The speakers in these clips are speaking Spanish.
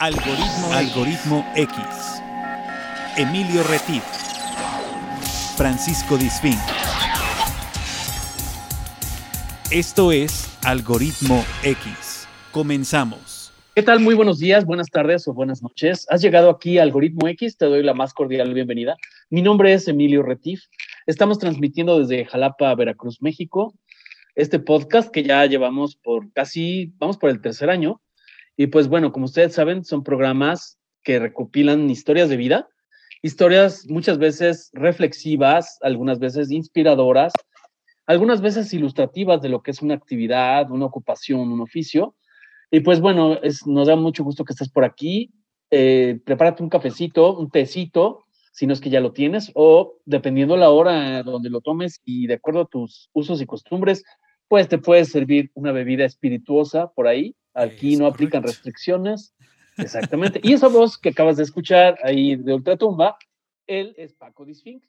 Algoritmo, Algoritmo X. Emilio Retif. Francisco Disfín. Esto es Algoritmo X. Comenzamos. ¿Qué tal? Muy buenos días, buenas tardes o buenas noches. Has llegado aquí a Algoritmo X, te doy la más cordial bienvenida. Mi nombre es Emilio Retif. Estamos transmitiendo desde Jalapa, Veracruz, México, este podcast que ya llevamos por casi, vamos por el tercer año. Y pues bueno, como ustedes saben, son programas que recopilan historias de vida, historias muchas veces reflexivas, algunas veces inspiradoras, algunas veces ilustrativas de lo que es una actividad, una ocupación, un oficio. Y pues bueno, es, nos da mucho gusto que estés por aquí. Eh, prepárate un cafecito, un tecito, si no es que ya lo tienes, o dependiendo la hora donde lo tomes y de acuerdo a tus usos y costumbres, pues te puede servir una bebida espirituosa por ahí Aquí no aplican restricciones. Exactamente. y esa voz que acabas de escuchar ahí de Ultratumba, él es Paco Disfink.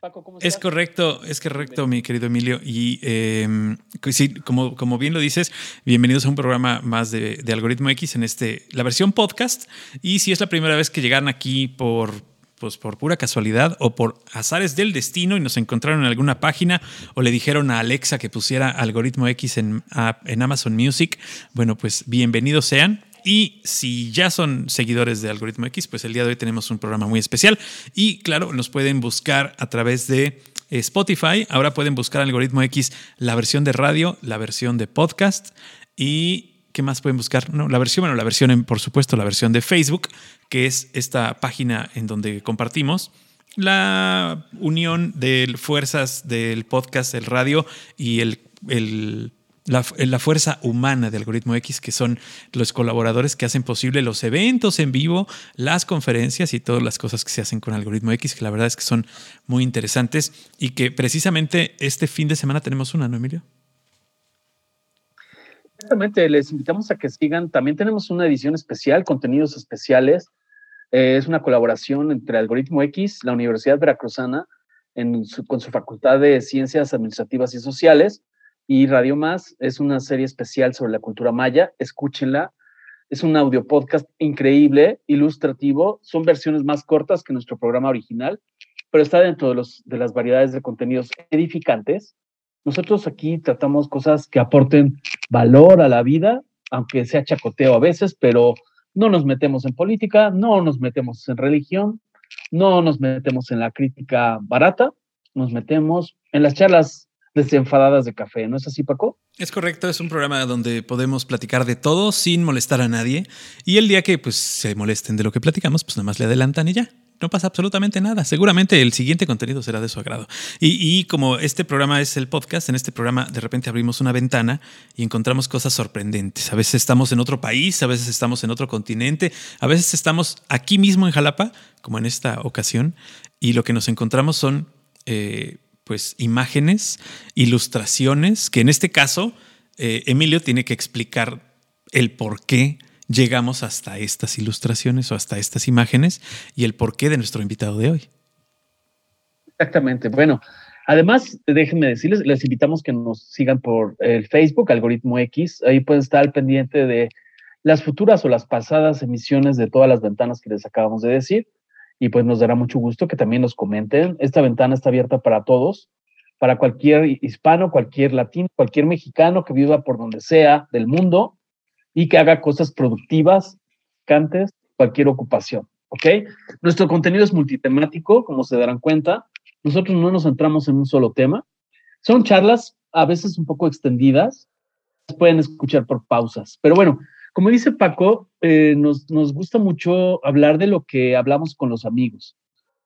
Paco, ¿cómo estás? Es correcto, es correcto, mi querido Emilio. Y em, sí, como, como bien lo dices, bienvenidos a un programa más de, de Algoritmo X en este, la versión podcast. Y si es la primera vez que llegan aquí por pues por pura casualidad o por azares del destino y nos encontraron en alguna página o le dijeron a Alexa que pusiera algoritmo X en, en Amazon Music, bueno, pues bienvenidos sean. Y si ya son seguidores de Algoritmo X, pues el día de hoy tenemos un programa muy especial. Y claro, nos pueden buscar a través de Spotify. Ahora pueden buscar Algoritmo X la versión de radio, la versión de podcast y ¿Qué más pueden buscar? No, la versión, bueno, la versión, en, por supuesto, la versión de Facebook, que es esta página en donde compartimos la unión de fuerzas del podcast, el radio y el, la, la, fuerza humana de Algoritmo X, que son los colaboradores que hacen posible los eventos en vivo, las conferencias y todas las cosas que se hacen con Algoritmo X, que la verdad es que son muy interesantes y que precisamente este fin de semana tenemos una, ¿no, Emilio? Exactamente, les invitamos a que sigan. También tenemos una edición especial, contenidos especiales. Eh, es una colaboración entre Algoritmo X, la Universidad Veracruzana, con su Facultad de Ciencias Administrativas y Sociales, y Radio Más. Es una serie especial sobre la cultura maya. Escúchenla. Es un audio podcast increíble, ilustrativo. Son versiones más cortas que nuestro programa original, pero está dentro de, las variedades de contenidos edificantes nosotros aquí tratamos cosas que aporten valor a la vida, aunque sea chacoteo a veces, pero no nos metemos en política, no nos metemos en religión, no nos metemos en la crítica barata, nos metemos en las charlas desenfadadas de café, ¿no es así, Paco? Es correcto, es un programa donde podemos platicar de todo sin molestar a nadie y el día que pues se molesten de lo que platicamos, pues nada más le adelantan y ya no pasa absolutamente nada. Seguramente el siguiente contenido será de su agrado. Y, como este programa es el podcast, en este programa de repente abrimos una ventana y encontramos cosas sorprendentes. A veces estamos en otro país, a veces estamos en otro continente, a veces estamos aquí mismo en Jalapa, como en esta ocasión, y lo que nos encontramos son eh, pues imágenes, ilustraciones, que en este caso eh, Emilio tiene que explicar el por qué llegamos hasta estas ilustraciones o hasta estas imágenes y el porqué de nuestro invitado de hoy. Exactamente. Bueno, además, déjenme decirles, les invitamos que nos sigan por el Facebook, Algoritmo X. Ahí pueden estar al pendiente de las futuras o las pasadas emisiones de todas las ventanas que les acabamos de decir. Y pues nos dará mucho gusto que también nos comenten. Esta ventana está abierta para todos, para cualquier hispano, cualquier latino, cualquier mexicano que viva por donde sea del mundo y que haga cosas productivas, cantes, cualquier ocupación. ¿Ok? Nuestro contenido es multitemático, como se darán cuenta. Nosotros no nos centramos en un solo tema. Son charlas a veces un poco extendidas. Pueden escuchar por pausas. Pero bueno, como dice Paco, eh, nos, nos gusta mucho hablar de lo que hablamos con los amigos.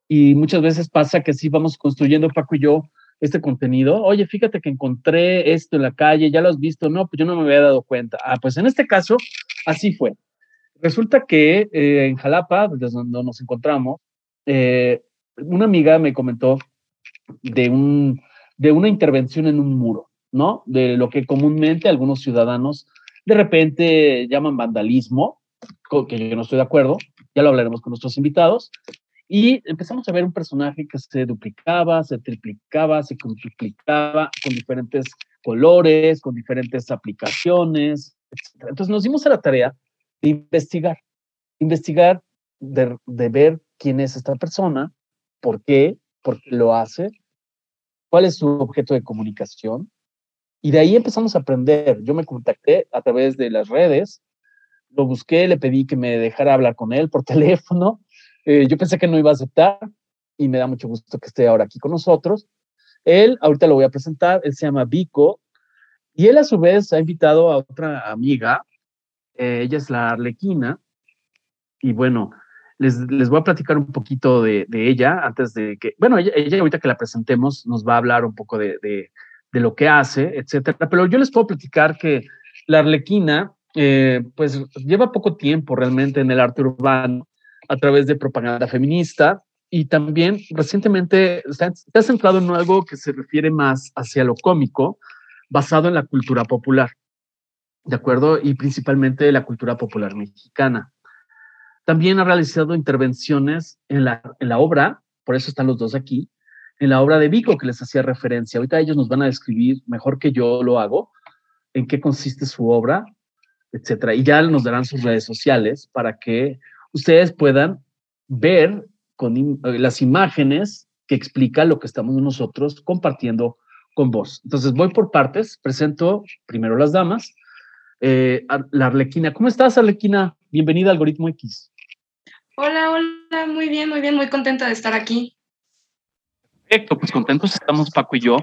Y muchas veces pasa que sí vamos construyendo, Paco y yo, este contenido. Oye, fíjate que encontré esto en la calle, ya lo has visto, no, pues yo no me había dado cuenta. Ah, pues en este caso, así fue. Resulta que eh, en Jalapa, desde donde nos encontramos, eh, una amiga me comentó de, un, de una intervención en un muro, ¿no? De lo que comúnmente algunos ciudadanos de repente llaman vandalismo, que yo no estoy de acuerdo, ya lo hablaremos con nuestros invitados, y empezamos a ver un personaje que se duplicaba, se triplicaba, se multiplicaba con diferentes colores, con diferentes aplicaciones, etc. Entonces nos dimos a la tarea de investigar. investigar, de, de ver quién es esta persona, por qué, por qué lo hace, cuál es su objeto de comunicación. Y de ahí empezamos a aprender. Yo me contacté a través de las redes, lo busqué, le pedí que me dejara hablar con él por teléfono. Eh, yo pensé que no iba a aceptar y me da mucho gusto que esté ahora aquí con nosotros. Él, ahorita lo voy a presentar, él se llama Vico y él a su vez ha invitado a otra amiga, eh, ella es la Arlequina y bueno, les, les voy a platicar un poquito de, de, ella antes de que, bueno, ella, ella, ahorita que la presentemos nos va a hablar un poco de, de, de lo que hace, etcétera, pero yo les puedo platicar que la Arlequina eh, pues lleva poco tiempo realmente en el arte urbano a través de propaganda feminista y también recientemente se ha, centrado en algo que se refiere más hacia lo cómico, basado en la cultura popular, ¿de acuerdo? Y principalmente la cultura popular mexicana. También ha realizado intervenciones en la, en la obra, por eso están los dos aquí, en la obra de Vico que les hacía referencia. Ahorita ellos nos van a describir mejor que yo lo hago, en qué consiste su obra, etcétera. Y ya nos darán sus redes sociales para que ustedes puedan ver con eh, las imágenes que explican lo que estamos nosotros compartiendo con vos. Entonces voy por partes, presento primero las damas. Eh, la Arlequina, ¿cómo estás Arlequina? Bienvenida a Algoritmo X. Hola, hola, muy bien, muy bien, muy contenta de estar aquí. Perfecto, pues contentos estamos Paco y yo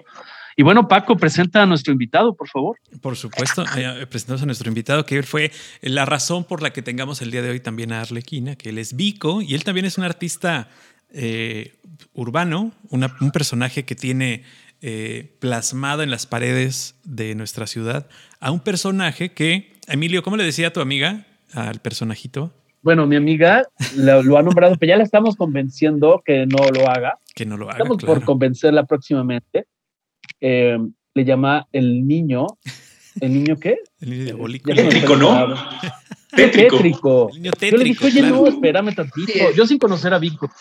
y bueno, Paco, presenta a nuestro invitado, por favor. Por supuesto, eh, presentamos a nuestro invitado, que fue la razón por la que tengamos el día de hoy también a Arlequina, que él es Vico, y él también es un artista eh, urbano, un personaje que tiene eh, plasmado en las paredes de nuestra ciudad a un personaje que, Emilio, ¿cómo le decía a tu amiga al personajito? Bueno, mi amiga lo, lo, ha nombrado, pero ya la estamos convenciendo que no lo haga. Que no lo haga. Estamos claro. por convencerla próximamente. Eh, le llama el niño. ¿El niño qué? El niño diabólico. Tétrico, ¿no? Tétrico. tétrico. El niño tétrico. Yo le dije, oye, claro. no, espérame tantito. Yo sin conocer a Vico.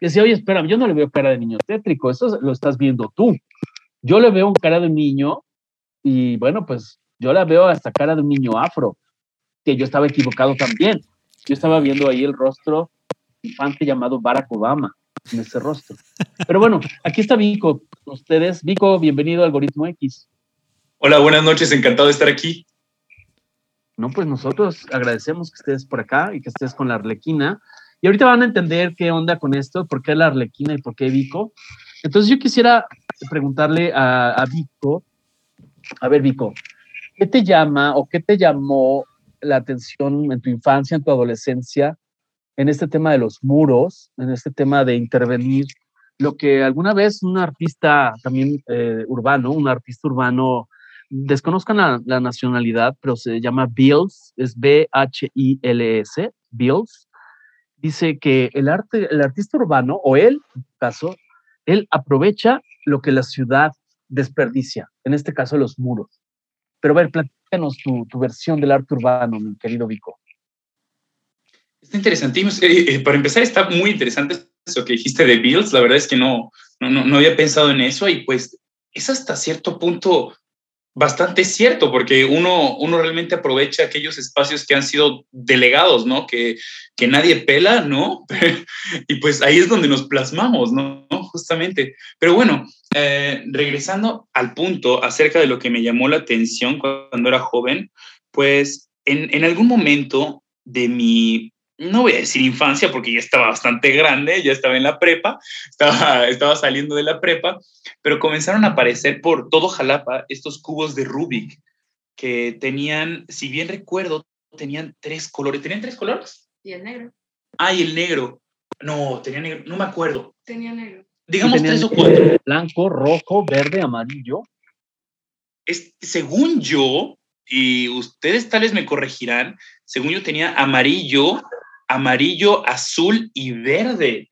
Y decía, oye, espérame, yo no le veo cara de niño tétrico, eso lo estás viendo tú. Yo le veo un cara de niño y bueno, pues yo la veo hasta cara de un niño afro, que yo estaba equivocado también. Yo estaba viendo ahí el rostro infante llamado Barack Obama en ese rostro. Pero bueno, aquí está Vico con ustedes. Vico, bienvenido a Algoritmo X. Hola, buenas noches, encantado de estar aquí. No, pues nosotros agradecemos que estés por acá y que estés con la Arlequina. Y ahorita van a entender qué onda con esto, por qué la Arlequina y por qué Vico. Entonces yo quisiera preguntarle a, a Vico, a ver Vico, ¿qué te llama o qué te llamó la atención en tu infancia, en tu adolescencia, en este tema de los muros, en este tema de intervenir, lo que alguna vez un artista también eh, urbano, un artista urbano, desconozcan la, nacionalidad, pero se llama Bills, es B-H-I-L-S, Bills, dice que el, arte, el artista urbano, o él, en este caso, él aprovecha lo que la ciudad desperdicia, en este caso los muros. Pero a ver, platícanos tu versión del arte urbano, mi querido Vico. Está interesantísimo. Eh, eh, para empezar, está muy interesante eso que dijiste de Bills. La verdad es que no, no, no había pensado en eso y pues es hasta cierto punto bastante cierto, porque uno, uno realmente aprovecha aquellos espacios que han sido delegados, ¿no? Que, que nadie pela, ¿no? y pues ahí es donde nos plasmamos, ¿no? Justamente. Pero bueno, eh, regresando al punto acerca de lo que me llamó la atención cuando era joven, pues en, en algún momento de mi no voy a decir infancia porque ya estaba bastante grande, ya estaba en la prepa, estaba, estaba saliendo de la prepa, pero comenzaron a aparecer por todo Jalapa estos cubos de Rubik que tenían, si bien recuerdo, tenían tres colores. ¿Tenían tres colores? Y el negro. Ah, y el negro. No, tenía negro, no me acuerdo. Tenía negro. Digamos tres o cuatro. Blanco, rojo, verde, amarillo. Es, según yo, y ustedes tales me corregirán, según yo tenía amarillo, amarillo, azul y verde.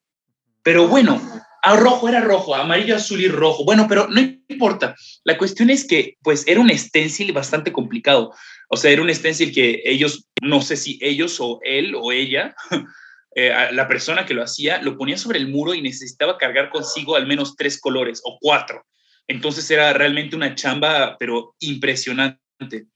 Pero bueno, a rojo era rojo, amarillo, azul y rojo. Bueno, pero no importa. La cuestión es que, pues, era un stencil bastante complicado. O sea, era un stencil que ellos, no sé si ellos o él o ella, eh, la persona que lo hacía, lo ponía sobre el muro y necesitaba cargar consigo al menos tres colores o cuatro. Entonces era realmente una chamba, pero impresionante.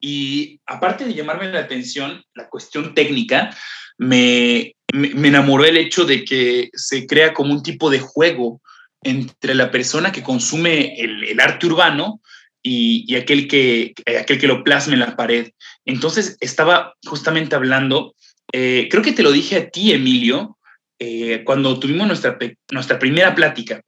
Y aparte de llamarme la atención, la cuestión técnica, me, me, enamoró el hecho de que se crea como un tipo de juego entre la persona que consume el, arte urbano y, aquel, que, aquel que lo plasma en la pared. Entonces estaba justamente hablando, eh, creo que te lo dije a ti, Emilio, eh, cuando tuvimos nuestra, nuestra primera plática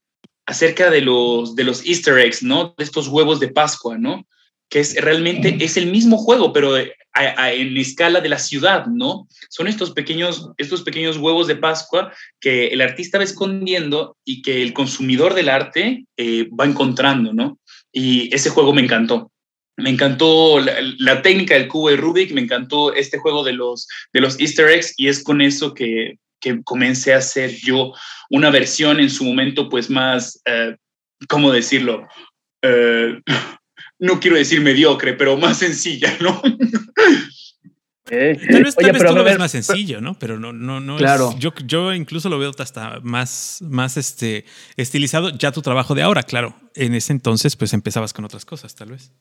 acerca de los, de los easter eggs, ¿no? De estos huevos de Pascua, ¿no? Que es realmente, es el mismo juego, pero en escala de la ciudad, ¿no? Son estos pequeños, estos pequeños huevos de Pascua que el artista va escondiendo y que el consumidor del arte eh, va encontrando, ¿no? Y ese juego me encantó. Me encantó la, técnica del cubo de Rubik, me encantó este juego de los, de los easter eggs y es con eso que, que comencé a hacer yo una versión en su momento pues más, eh, ¿cómo decirlo? Eh, no quiero decir mediocre, pero más sencilla, ¿no? Eh, tal vez, Oye, pero tú lo ves más sencillo, ¿no? Pero no, no, no. Claro. yo, yo incluso lo veo hasta más, más este, estilizado. Ya tu trabajo de ahora, claro. En ese entonces, pues empezabas con otras cosas, tal vez.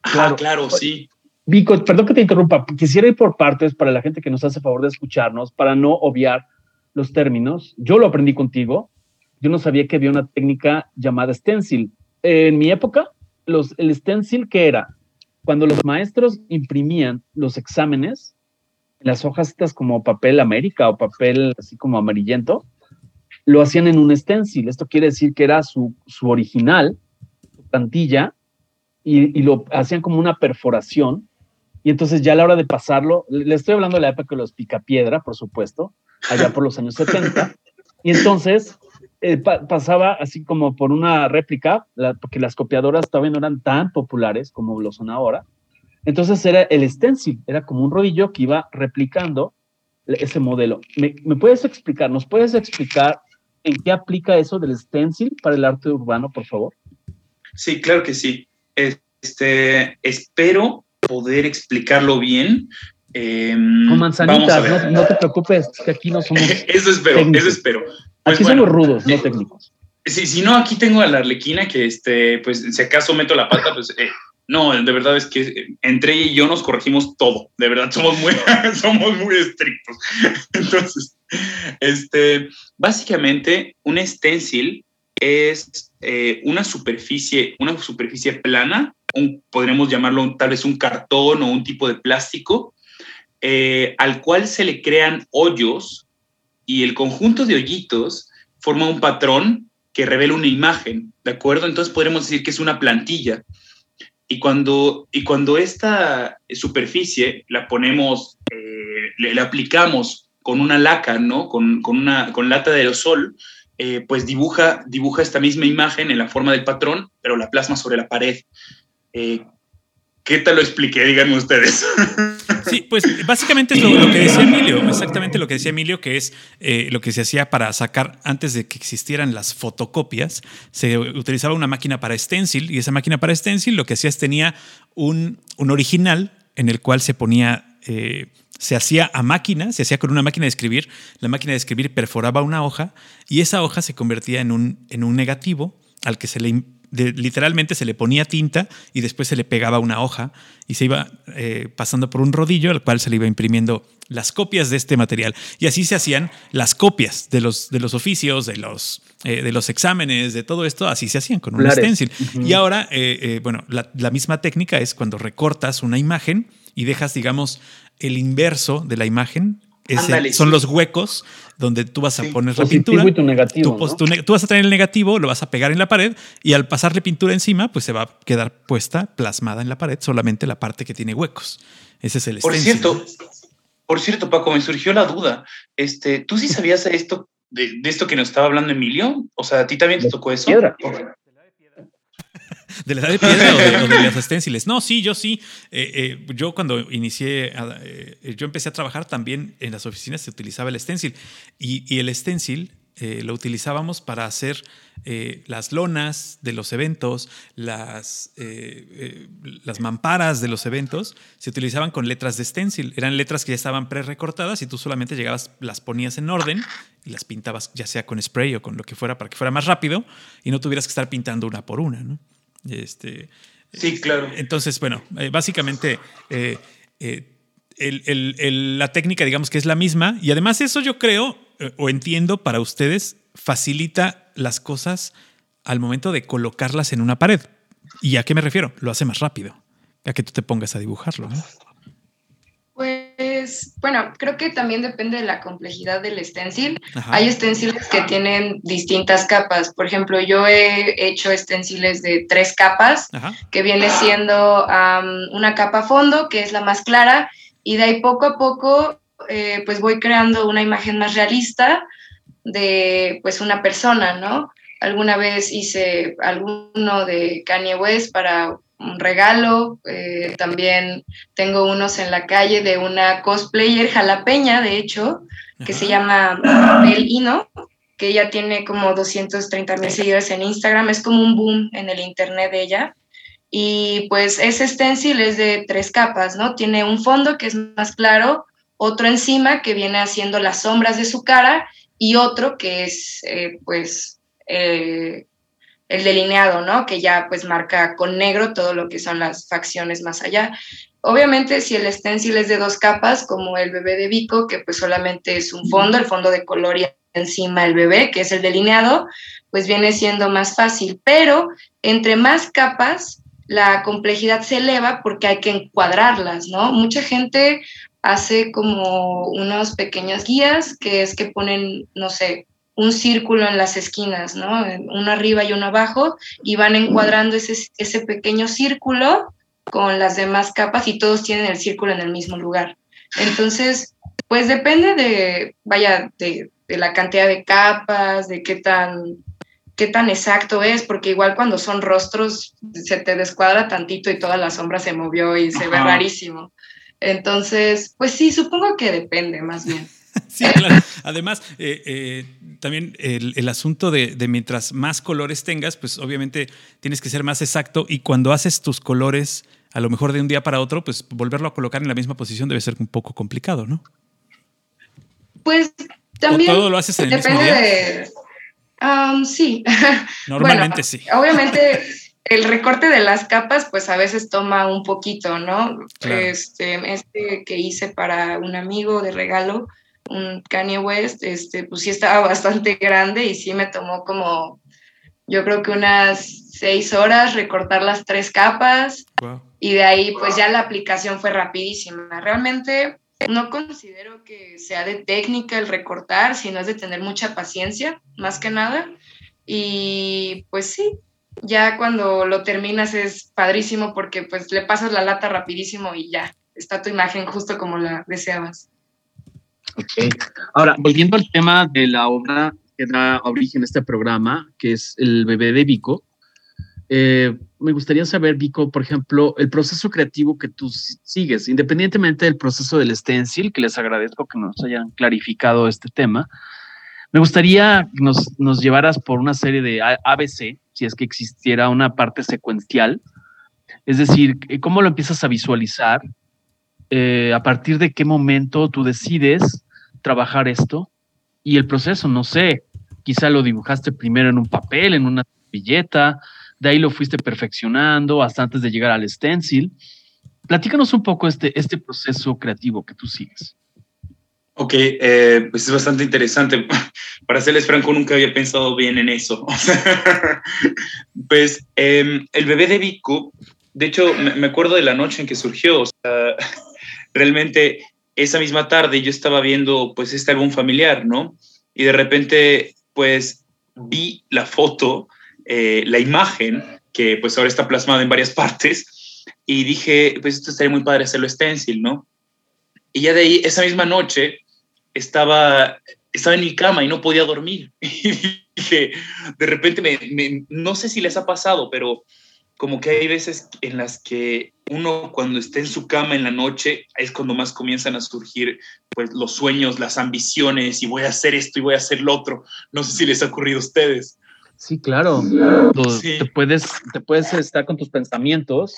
Claro, ah, claro, sí. Vico, perdón que te interrumpa. Quisiera ir por partes para la gente que nos hace favor de escucharnos, para no obviar los términos. Yo lo aprendí contigo. Yo no sabía que había una técnica llamada stencil. En mi época, los, el stencil, ¿qué era? Cuando los maestros imprimían los exámenes, las hojas estas como papel América o papel así como amarillento, lo hacían en un stencil. Esto quiere decir que era su, su original, su plantilla, y, y, lo hacían como una perforación. Y entonces ya a la hora de pasarlo, le estoy hablando de la época de los picapiedra, por supuesto, allá por los años 70. Y entonces eh, pasaba así como por una réplica, porque las copiadoras todavía no eran tan populares como lo son ahora. Entonces era el stencil, era como un rodillo que iba replicando ese modelo. ¿Me, puedes explicar, nos puedes explicar en qué aplica eso del stencil para el arte urbano, por favor? Sí, claro que sí. Este, espero poder explicarlo bien. Em, Con manzanitas, no, te preocupes, que aquí no somos. eso espero, eso espero. Pues aquí somos rudos, no técnicos. Sí, si no, aquí tengo a la arlequina que, este, pues, si acaso meto la pata, pues, eh, no, de verdad es que entre ella y yo nos corregimos todo. De verdad, somos muy, somos muy estrictos. Entonces, este, básicamente, un stencil es eh, una superficie, una superficie plana, un, podremos llamarlo tal vez un cartón o un tipo de plástico, eh, al cual se le crean hoyos y el conjunto de hoyitos forma un patrón que revela una imagen, ¿de acuerdo? Entonces podremos decir que es una plantilla. Y cuando, y cuando esta superficie la ponemos, eh, le, aplicamos con una laca, ¿no? Con, una con lata de aerosol, eh, pues dibuja, dibuja esta misma imagen en la forma del patrón, pero la plasma sobre la pared. ¿Qué tal lo expliqué? Díganme ustedes. Sí, pues básicamente es lo, que decía Emilio, exactamente lo que decía Emilio, que es eh, lo que se hacía para sacar, antes de que existieran las fotocopias, se utilizaba una máquina para stencil y esa máquina para stencil lo que hacía es tenía un, un original en el cual se ponía... Eh, se hacía a máquina, se hacía con una máquina de escribir, la máquina de escribir perforaba una hoja y esa hoja se convertía en un, en un negativo al que se le literalmente se le ponía tinta y después se le pegaba una hoja y se iba eh, pasando por un rodillo al cual se le iba imprimiendo las copias de este material. Y así se hacían las copias de los, de los oficios, de los, eh, de los exámenes, de todo esto, así se hacían con un stencil. Y ahora, eh, bueno, la, la misma técnica es cuando recortas una imagen y dejas, digamos, el inverso de la imagen son los huecos donde tú vas a poner la pintura. Y tu negativo, tú, vas a tener el negativo, lo vas a pegar en la pared y al pasarle pintura encima, pues se va a quedar puesta, plasmada en la pared, solamente la parte que tiene huecos. Ese es el Por cierto, por cierto, Paco, me surgió la duda. Este, ¿Tú sí sabías esto, de, esto que nos estaba hablando Emilio? O sea, ¿a ti también te tocó eso? ¿De la edad de piedra o, de, las esténciles? No, sí, yo sí. Eh, eh, yo cuando inicié, eh, yo empecé a trabajar también en las oficinas se utilizaba el stencil y, el stencil lo utilizábamos para hacer las lonas de los eventos, las, las mamparas de los eventos, se utilizaban con letras de stencil. Eran letras que ya estaban pre-recortadas y tú solamente llegabas, las ponías en orden y las pintabas ya sea con spray o con lo que fuera para que fuera más rápido y no tuvieras que estar pintando una por una, ¿no? Este, Sí, claro. Entonces, bueno, eh, básicamente eh, la técnica, digamos que es la misma, y además eso yo creo o entiendo para ustedes facilita las cosas al momento de colocarlas en una pared. ¿Y a qué me refiero? Lo hace más rápido, a que tú te pongas a dibujarlo. ¿no? Bueno, creo que también depende de la complejidad del stencil. Hay stenciles que tienen distintas capas. Por ejemplo, yo he hecho stenciles de tres capas, que viene siendo una capa fondo, que es la más clara, y de ahí poco a poco, eh, pues voy creando una imagen más realista de pues una persona, ¿no? Alguna vez hice alguno de Kanye West para un regalo. Eh, también tengo unos en la calle de una cosplayer jalapeña, de hecho, que se llama Bel Ino, que ella tiene como 230 mil seguidores en Instagram. Es como un boom en el internet de ella. Y pues ese stencil es de tres capas, ¿no? Tiene un fondo que es más claro, otro encima que viene haciendo las sombras de su cara y otro que es eh, pues eh, el delineado, ¿no? Que ya pues marca con negro todo lo que son las facciones más allá. Obviamente si el stencil es de dos capas, como el bebé de Vico, que pues solamente es un fondo, el fondo de color y encima el bebé, que es el delineado, pues viene siendo más fácil. Pero entre más capas, la complejidad se eleva porque hay que encuadrarlas, ¿no? Mucha gente hace como unos pequeños guías, que es que ponen, no sé, un círculo en las esquinas, ¿no? Uno arriba y uno abajo, y van encuadrando ese, ese pequeño círculo con las demás capas y todos tienen el círculo en el mismo lugar. Entonces, pues depende de, vaya, de, la cantidad de capas, de qué tan, qué tan exacto es, porque igual cuando son rostros se te descuadra tantito y toda la sombra se movió y se ve rarísimo. Entonces, pues sí, supongo que depende más bien. Sí, claro. Además, eh, eh, también el, asunto de, mientras más colores tengas, pues obviamente tienes que ser más exacto y cuando haces tus colores, a lo mejor de un día para otro, pues volverlo a colocar en la misma posición debe ser un poco complicado, ¿no? Pues también. todo lo haces en el mismo día? Um, sí. Normalmente sí. Obviamente. el recorte de las capas, pues a veces toma un poquito, ¿no? Este, este que hice para un amigo de regalo, un Kanye West, este, pues sí estaba bastante grande y sí me tomó como, yo creo que unas seis horas recortar las tres capas y de ahí pues ya la aplicación fue rapidísima. Realmente no considero que sea de técnica el recortar, sino es de tener mucha paciencia, más que nada. Y pues sí, ya cuando lo terminas es padrísimo porque pues le pasas la lata rapidísimo y ya está tu imagen justo como la deseabas. Ok. Ahora, volviendo al tema de la obra que da origen a este programa, que es El bebé de Vico, eh, me gustaría saber, Vico, por ejemplo, el proceso creativo que tú sigues, independientemente del proceso del stencil, que les agradezco que nos hayan clarificado este tema. Me gustaría que nos, nos llevaras por una serie de ABC, si es que existiera una parte secuencial, es decir, cómo lo empiezas a visualizar, eh, a partir de qué momento tú decides trabajar esto y el proceso, no sé, quizá lo dibujaste primero en un papel, en una billeta, de ahí lo fuiste perfeccionando hasta antes de llegar al stencil. Platícanos un poco este, este proceso creativo que tú sigues. Ok, eh, pues es bastante interesante. Para serles franco, nunca había pensado bien en eso. pues em, el bebé de Vico, de hecho, me acuerdo de la noche en que surgió. O sea, realmente esa misma tarde yo estaba viendo pues este álbum familiar, ¿no? Y de repente pues vi la foto, eh, la imagen, que pues ahora está plasmada en varias partes, y dije, pues esto estaría muy padre hacerlo stencil, ¿no? Y ya de ahí, esa misma noche, estaba, estaba en mi cama y no podía dormir. Y dije, de repente, me, no sé si les ha pasado, pero como que hay veces en las que uno cuando está en su cama en la noche es cuando más comienzan a surgir pues los sueños, las ambiciones y voy a hacer esto y voy a hacer lo otro. No sé si les ha ocurrido a ustedes. Sí, claro. Te, puedes, te puedes estar con tus pensamientos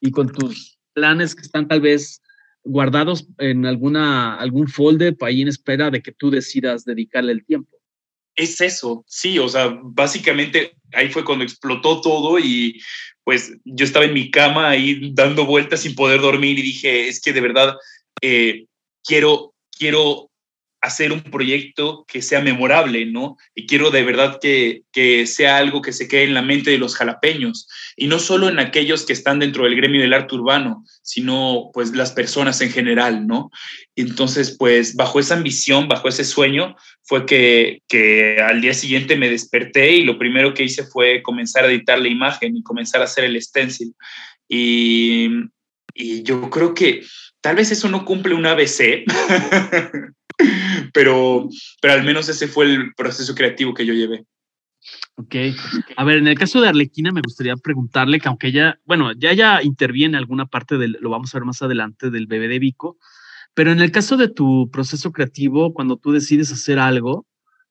y con tus planes que están tal vez guardados en alguna, algún folder ahí en espera de que tú decidas dedicarle el tiempo. Es eso, sí, o sea, básicamente ahí fue cuando explotó todo y pues yo estaba en mi cama ahí dando vueltas sin poder dormir y dije, es que de verdad eh, quiero, quiero hacer un proyecto que sea memorable, ¿no? Y quiero de verdad que, que, sea algo que se quede en la mente de los jalapeños, y no solo en aquellos que están dentro del gremio del arte urbano, sino pues las personas en general, ¿no? Entonces, pues bajo esa ambición, bajo ese sueño, fue que, que al día siguiente me desperté y lo primero que hice fue comenzar a editar la imagen y comenzar a hacer el stencil. Y, y yo creo que tal vez eso no cumple un ABC, pero, pero al menos ese fue el proceso creativo que yo llevé. Ok. A ver, en el caso de Arlequina me gustaría preguntarle que aunque ella, bueno, ya ya interviene alguna parte del, lo vamos a ver más adelante, del bebé de Vico, pero en el caso de tu proceso creativo, cuando tú decides hacer algo,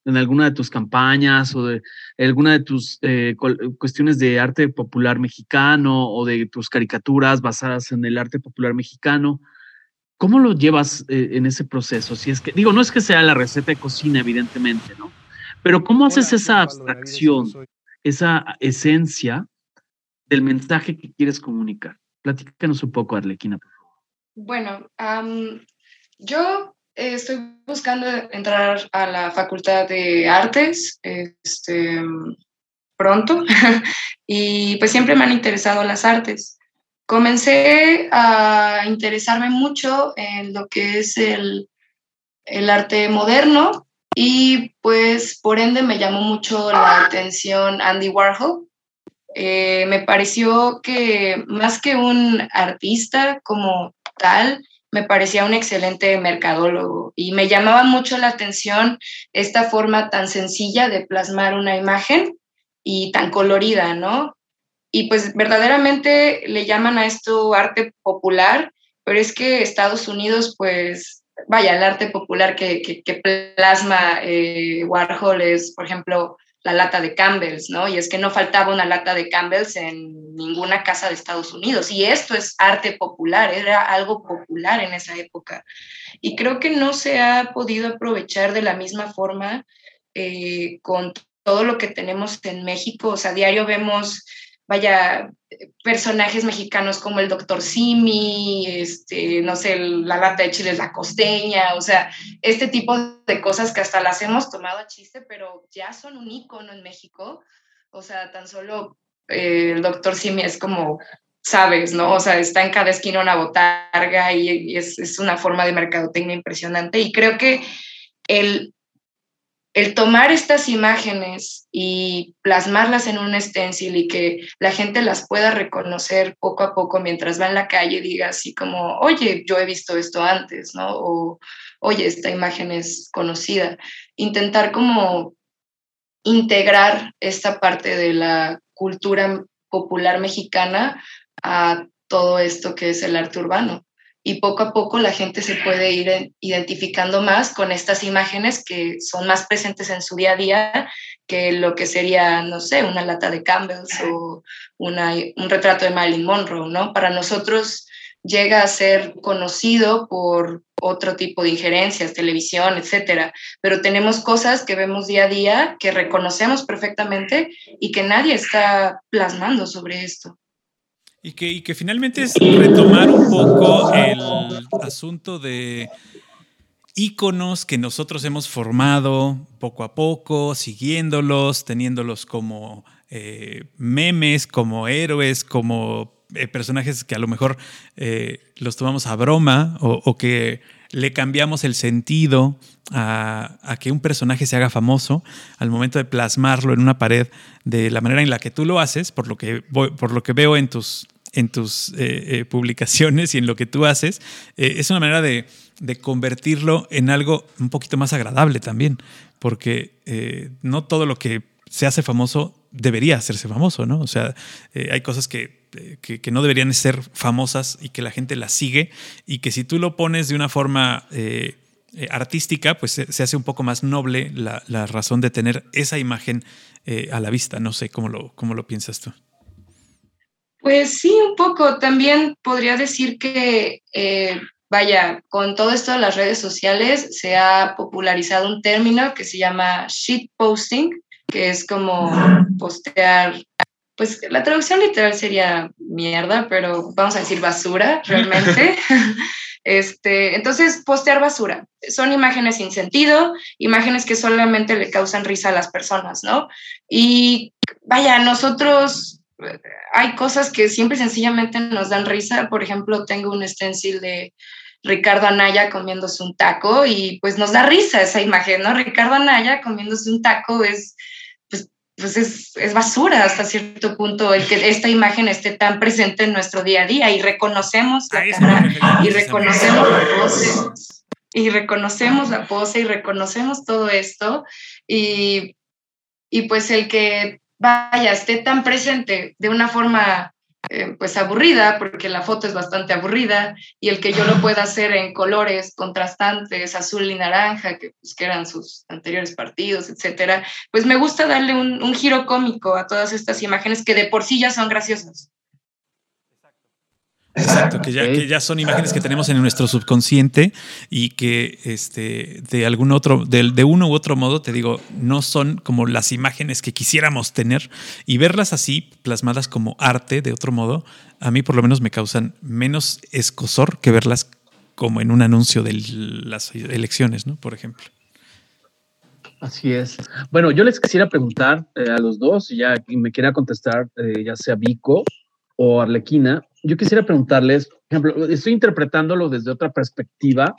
en alguna de tus campañas o de alguna de tus eh, cuestiones de arte popular mexicano o de tus caricaturas basadas en el arte popular mexicano, ¿Cómo lo llevas eh, en ese proceso? Si es que, digo, no es que sea la receta de cocina, evidentemente, ¿no? Pero ¿cómo haces esa abstracción, esa esencia del mensaje que quieres comunicar? Platícanos un poco, Arlequina, por favor. Bueno, yo estoy buscando entrar a la Facultad de Artes este, pronto y pues siempre me han interesado las artes comencé a interesarme mucho en lo que es el, arte moderno y pues por ende me llamó mucho la atención Andy Warhol. Eh, me pareció que más que un artista como tal, me parecía un excelente mercadólogo y me llamaba mucho la atención esta forma tan sencilla de plasmar una imagen y tan colorida, ¿no? Y pues verdaderamente le llaman a esto arte popular, pero es que Estados Unidos, pues, vaya, el arte popular que, plasma eh, Warhol es, por ejemplo, la lata de Campbell's, ¿no? Y es que no faltaba una lata de Campbell's en ninguna casa de Estados Unidos. Y esto es arte popular, era algo popular en esa época. Y creo que no se ha podido aprovechar de la misma forma eh, con todo lo que tenemos en México. O sea, a diario vemos vaya, personajes mexicanos como el doctor Simi, este, no sé, la lata de chiles la costeña, o sea, este tipo de cosas que hasta las hemos tomado a chiste, pero ya son un icono en México. O sea, tan solo eh, el doctor Simi es como, sabes, ¿no? O sea, está en cada esquina una botarga y, y es, es una forma de mercadotecnia impresionante. Y creo que el el tomar estas imágenes y plasmarlas en un stencil y que la gente las pueda reconocer poco a poco mientras va en la calle, diga así como, oye, yo he visto esto antes, ¿no? O, oye, esta imagen es conocida. Intentar como integrar esta parte de la cultura popular mexicana a todo esto que es el arte urbano y poco a poco la gente se puede ir identificando más con estas imágenes que son más presentes en su día a día que lo que sería, no sé, una lata de Campbell's o un retrato de Marilyn Monroe, ¿no? Para nosotros llega a ser conocido por otro tipo de injerencias, televisión, etcétera, pero tenemos cosas que vemos día a día que reconocemos perfectamente y que nadie está plasmando sobre esto. Y que, finalmente es retomar un poco el asunto de íconos que nosotros hemos formado poco a poco, siguiéndolos, teniéndolos como eh, memes, como héroes, como eh, personajes que a lo mejor eh, los tomamos a broma o, que le cambiamos el sentido a, a, que un personaje se haga famoso al momento de plasmarlo en una pared de la manera en la que tú lo haces, por lo que, por lo que veo en tus en tus eh, eh, publicaciones y en lo que tú haces, eh, es una manera de, convertirlo en algo un poquito más agradable también, porque no todo lo que se hace famoso debería hacerse famoso, ¿no? O sea, hay cosas que, no deberían ser famosas y que la gente las sigue y que si tú lo pones de una forma artística, pues se, hace un poco más noble la, la razón de tener esa imagen a la vista. No sé cómo lo, cómo lo piensas tú. Pues sí, un poco. También podría decir que eh, vaya, con todo esto de las redes sociales se ha popularizado un término que se llama shitposting, que es como postear, pues la traducción literal sería mierda, pero vamos a decir basura realmente. Este, entonces, postear basura. Son imágenes sin sentido, imágenes que solamente le causan risa a las personas, ¿no? Y vaya, nosotros hay cosas que siempre sencillamente nos dan risa. Por ejemplo, tengo un stencil de Ricardo Anaya comiéndose un taco y pues nos da risa esa imagen, ¿no? Ricardo Anaya comiéndose un taco es, pues, pues es, es, basura hasta cierto punto el que esta imagen esté tan presente en nuestro día a día y reconocemos la cara y reconocemos la pose y reconocemos la pose y reconocemos todo esto y, y pues el que vaya, esté tan presente de una forma eh, pues aburrida, porque la foto es bastante aburrida, y el que yo lo pueda hacer en colores contrastantes, azul y naranja, que, pues, que eran sus anteriores partidos, etcétera, pues me gusta darle un, un giro cómico a todas estas imágenes que de por sí ya son graciosas. Exacto, que ya, que ya son imágenes que tenemos en nuestro subconsciente y que este, de algún otro, de, de, uno u otro modo, te digo, no son como las imágenes que quisiéramos tener y verlas así, plasmadas como arte, de otro modo, a mí por lo menos me causan menos escosor que verlas como en un anuncio de las elecciones, ¿no? Por ejemplo. Así es. Bueno, yo les quisiera preguntar eh, a los dos, ya me quiera contestar, eh, ya sea Vico o Arlequina, yo quisiera preguntarles, por ejemplo, estoy interpretándolo desde otra perspectiva.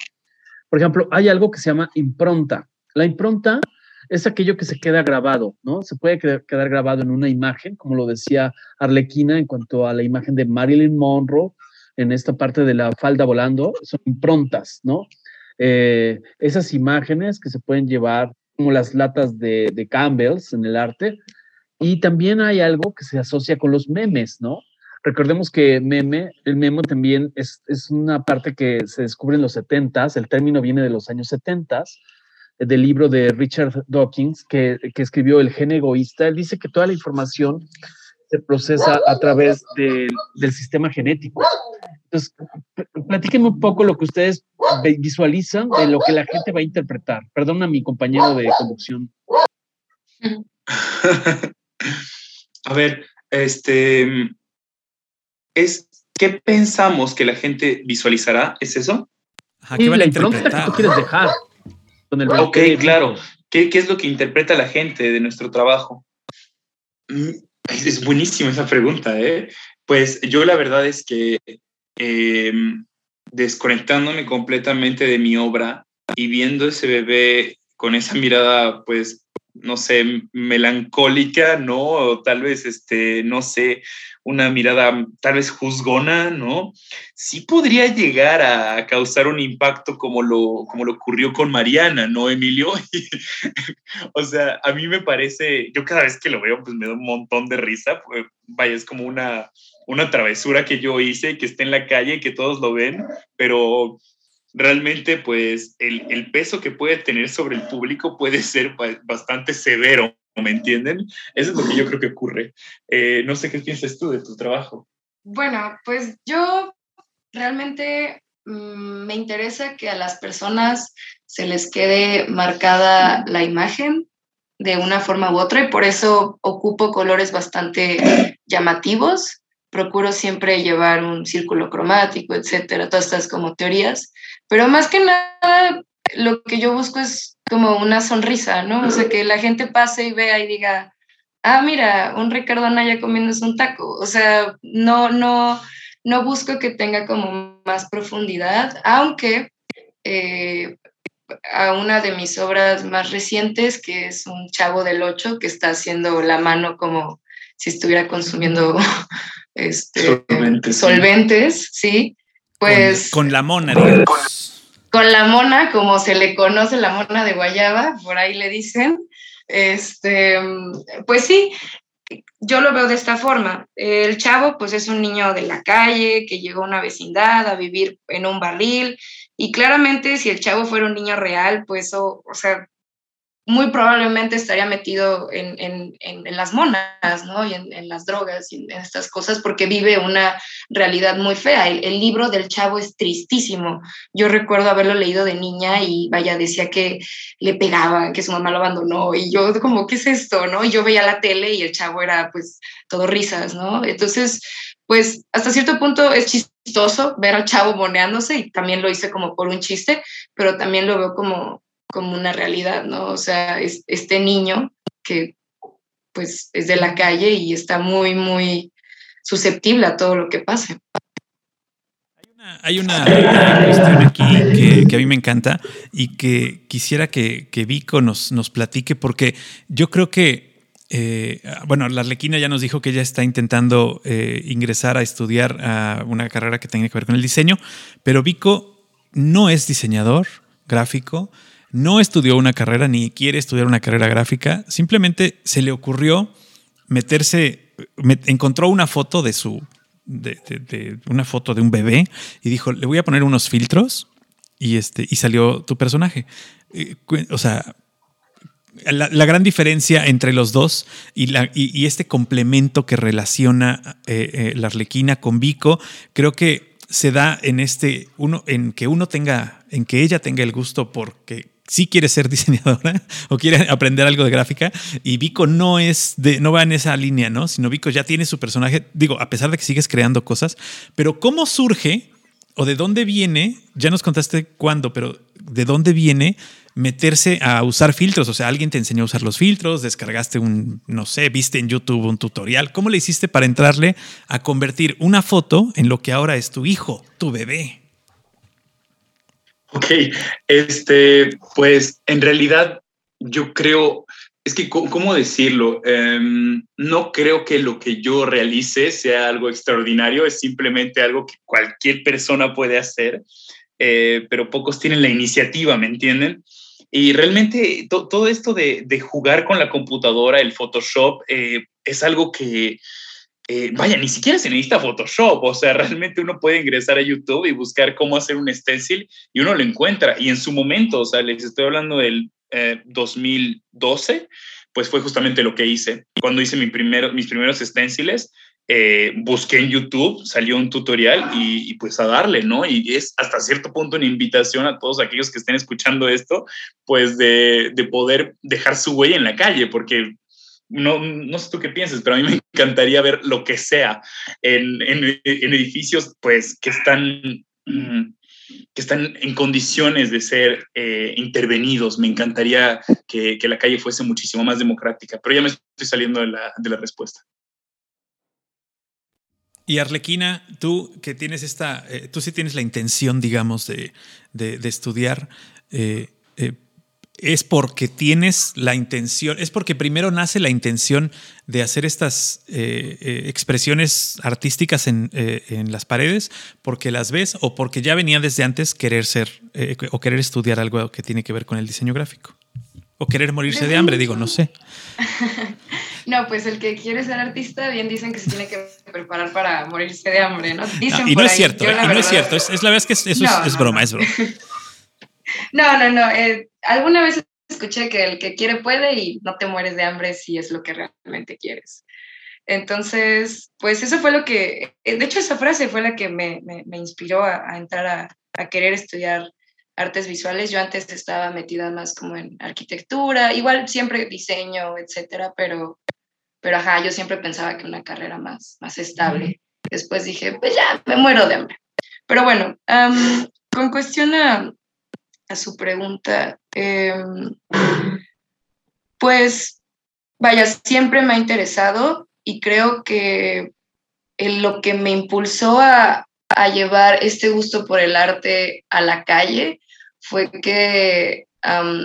Por ejemplo, hay algo que se llama impronta. La impronta es aquello que se queda grabado, ¿no? Se puede quedar grabado en una imagen, como lo decía Arlequina en cuanto a la imagen de Marilyn Monroe en esta parte de la falda volando, son improntas, ¿no? Eh, esas imágenes que se pueden llevar como las latas de, de Campbell's en el arte. Y también hay algo que se asocia con los memes, ¿no? Recordemos que meme, el memo también es, una parte que se descubre en los 70s, el término viene de los años 70s, del libro de Richard Dawkins, que, escribió El gen egoísta. Él dice que toda la información se procesa a través del sistema genético. Entonces, platíquenme un poco lo que ustedes visualizan de lo que la gente va a interpretar. Perdón a mi compañero de conducción. a ver, este, es qué pensamos que la gente visualizará, ¿es eso? ¿Qué van a interpretar? ¿Qué quieres dejar? Con el ok, claro. ¿Qué, ¿Qué, es lo que interpreta la gente de nuestro trabajo? Mm, es buenísima esa pregunta, ¿eh? Pues yo la verdad es que em, desconectándome completamente de mi obra y viendo ese bebé con esa mirada, pues, no sé, melancólica, ¿no? O tal vez, este, no sé, una mirada tal vez juzgona, ¿no? Sí podría llegar a causar un impacto como lo, como lo ocurrió con Mariana, ¿no, Emilio? o sea, a mí me parece, yo cada vez que lo veo, pues me da un montón de risa, pues, vaya, es como una, una travesura que yo hice, que está en la calle, que todos lo ven, pero realmente pues el, el, peso que puede tener sobre el público puede ser bastante severo, ¿me entienden? Eso es lo que yo creo que ocurre. Eh, no sé qué piensas tú de tu trabajo. Bueno, pues yo realmente mm, me interesa que a las personas se les quede marcada la imagen de una forma u otra y por eso ocupo colores bastante llamativos. Procuro siempre llevar un círculo cromático, etcétera, todas estas como teorías. Pero más que nada, lo que yo busco es como una sonrisa, ¿no? O sea, que la gente pase y vea y diga, ah, mira, un Ricardo Anaya comiéndose un taco. O sea, no, no, no busco que tenga como más profundidad, aunque eh, a una de mis obras más recientes, que es un chavo del ocho que está haciendo la mano como si estuviera consumiendo este, solventes, ¿sí? Pues... Con, la mona, digamos con la mona, como se le conoce, la mona de Guayaba, por ahí le dicen, este, pues sí, yo lo veo de esta forma. El chavo, pues es un niño de la calle que llegó a una vecindad a vivir en un barril y claramente si el chavo fuera un niño real, pues, o, o sea, muy probablemente estaría metido en, en, en, las monas, ¿no? Y en, las drogas y en estas cosas, porque vive una realidad muy fea. El, el, libro del chavo es tristísimo. Yo recuerdo haberlo leído de niña y vaya, decía que le pegaba, que su mamá lo abandonó, y yo como, ¿qué es esto, no? Y yo veía la tele y el chavo era pues todo risas, ¿no? Entonces, pues hasta cierto punto es chistoso ver al chavo moneándose y también lo hice como por un chiste, pero también lo veo como como una realidad, ¿no? O sea, es, este niño que pues es de la calle y está muy, muy susceptible a todo lo que pase. Hay una, cuestión aquí que, a mí me encanta y que quisiera que, que Vico nos, nos platique porque yo creo que, eh, bueno, la Arlequina ya nos dijo que ella está intentando eh, ingresar a estudiar a una carrera que tenga que ver con el diseño, pero Vico no es diseñador gráfico, no estudió una carrera ni quiere estudiar una carrera gráfica, simplemente se le ocurrió meterse, encontró una foto de su, de, una foto de un bebé y dijo, le voy a poner unos filtros y, este, y salió tu personaje. Eh, o sea, la, gran diferencia entre los dos y, la, y, este complemento que relaciona eh, eh, la Arlequina con Vico, creo que se da en este uno en que uno tenga en que ella tenga el gusto porque sí quiere ser diseñadora o quiere aprender algo de gráfica y Vico no es de, no va en esa línea, ¿no? Sino Vico ya tiene su personaje, digo, a pesar de que sigues creando cosas, pero ¿cómo surge o de dónde viene? Ya nos contaste cuándo, pero ¿de dónde viene meterse a usar filtros? O sea, alguien te enseñó a usar los filtros, descargaste un, no sé, viste en YouTube un tutorial. ¿Cómo le hiciste para entrarle a convertir una foto en lo que ahora es tu hijo, tu bebé? Ok, este, pues en realidad yo creo, es que, ¿cómo decirlo? Em, no creo que lo que yo realice sea algo extraordinario, es simplemente algo que cualquier persona puede hacer, eh, pero pocos tienen la iniciativa, ¿me entienden? Y realmente todo esto de, jugar con la computadora, el Photoshop, eh, es algo que eh, vaya, ni siquiera se necesita Photoshop, o sea, realmente uno puede ingresar a YouTube y buscar cómo hacer un stencil y uno lo encuentra. Y en su momento, o sea, les estoy hablando del 2012, eh, pues fue justamente lo que hice. Cuando hice mi mis primeros stenciles, eh, busqué en YouTube, salió un tutorial y, pues a darle, ¿no? Y es hasta cierto punto una invitación a todos aquellos que estén escuchando esto, pues de, de poder dejar su huella en la calle, porque no, no sé tú qué piensas, pero a mí me encantaría ver lo que sea en, edificios pues que están, mm, que están en condiciones de ser eh, intervenidos. Me encantaría que, la calle fuese muchísimo más democrática, pero ya me estoy saliendo de la, respuesta. Y Arlequina, tú que tienes esta, eh, tú sí tienes la intención, digamos, de, estudiar. Eh, es porque tienes la intención, es porque primero nace la intención de hacer estas eh, eh, expresiones artísticas eh, en, las paredes, porque las ves o porque ya venía desde antes querer ser o querer estudiar algo que tiene que ver con el diseño gráfico. O querer morirse de hambre, digo, no sé. No, pues el que quiere ser artista, bien dicen que se tiene que preparar para morirse de hambre, ¿no? Dicen y no es cierto, y no es cierto, es, la verdad es que eso es, broma, es broma. No, no, no. Eh, alguna vez escuché que el que quiere puede y no te mueres de hambre si es lo que realmente quieres. Entonces, pues eso fue lo que, eh, de hecho esa frase fue la que me, inspiró a, entrar a, a, querer estudiar artes visuales. Yo antes estaba metida más como en arquitectura, igual siempre diseño, etcétera, pero, pero ajá, yo siempre pensaba que una carrera más, más estable. Después dije, pues ya, me muero de hambre. Pero bueno, con cuestión a, a su pregunta, em, pues vaya, siempre me ha interesado y creo que lo que me impulsó a, llevar este gusto por el arte a la calle fue que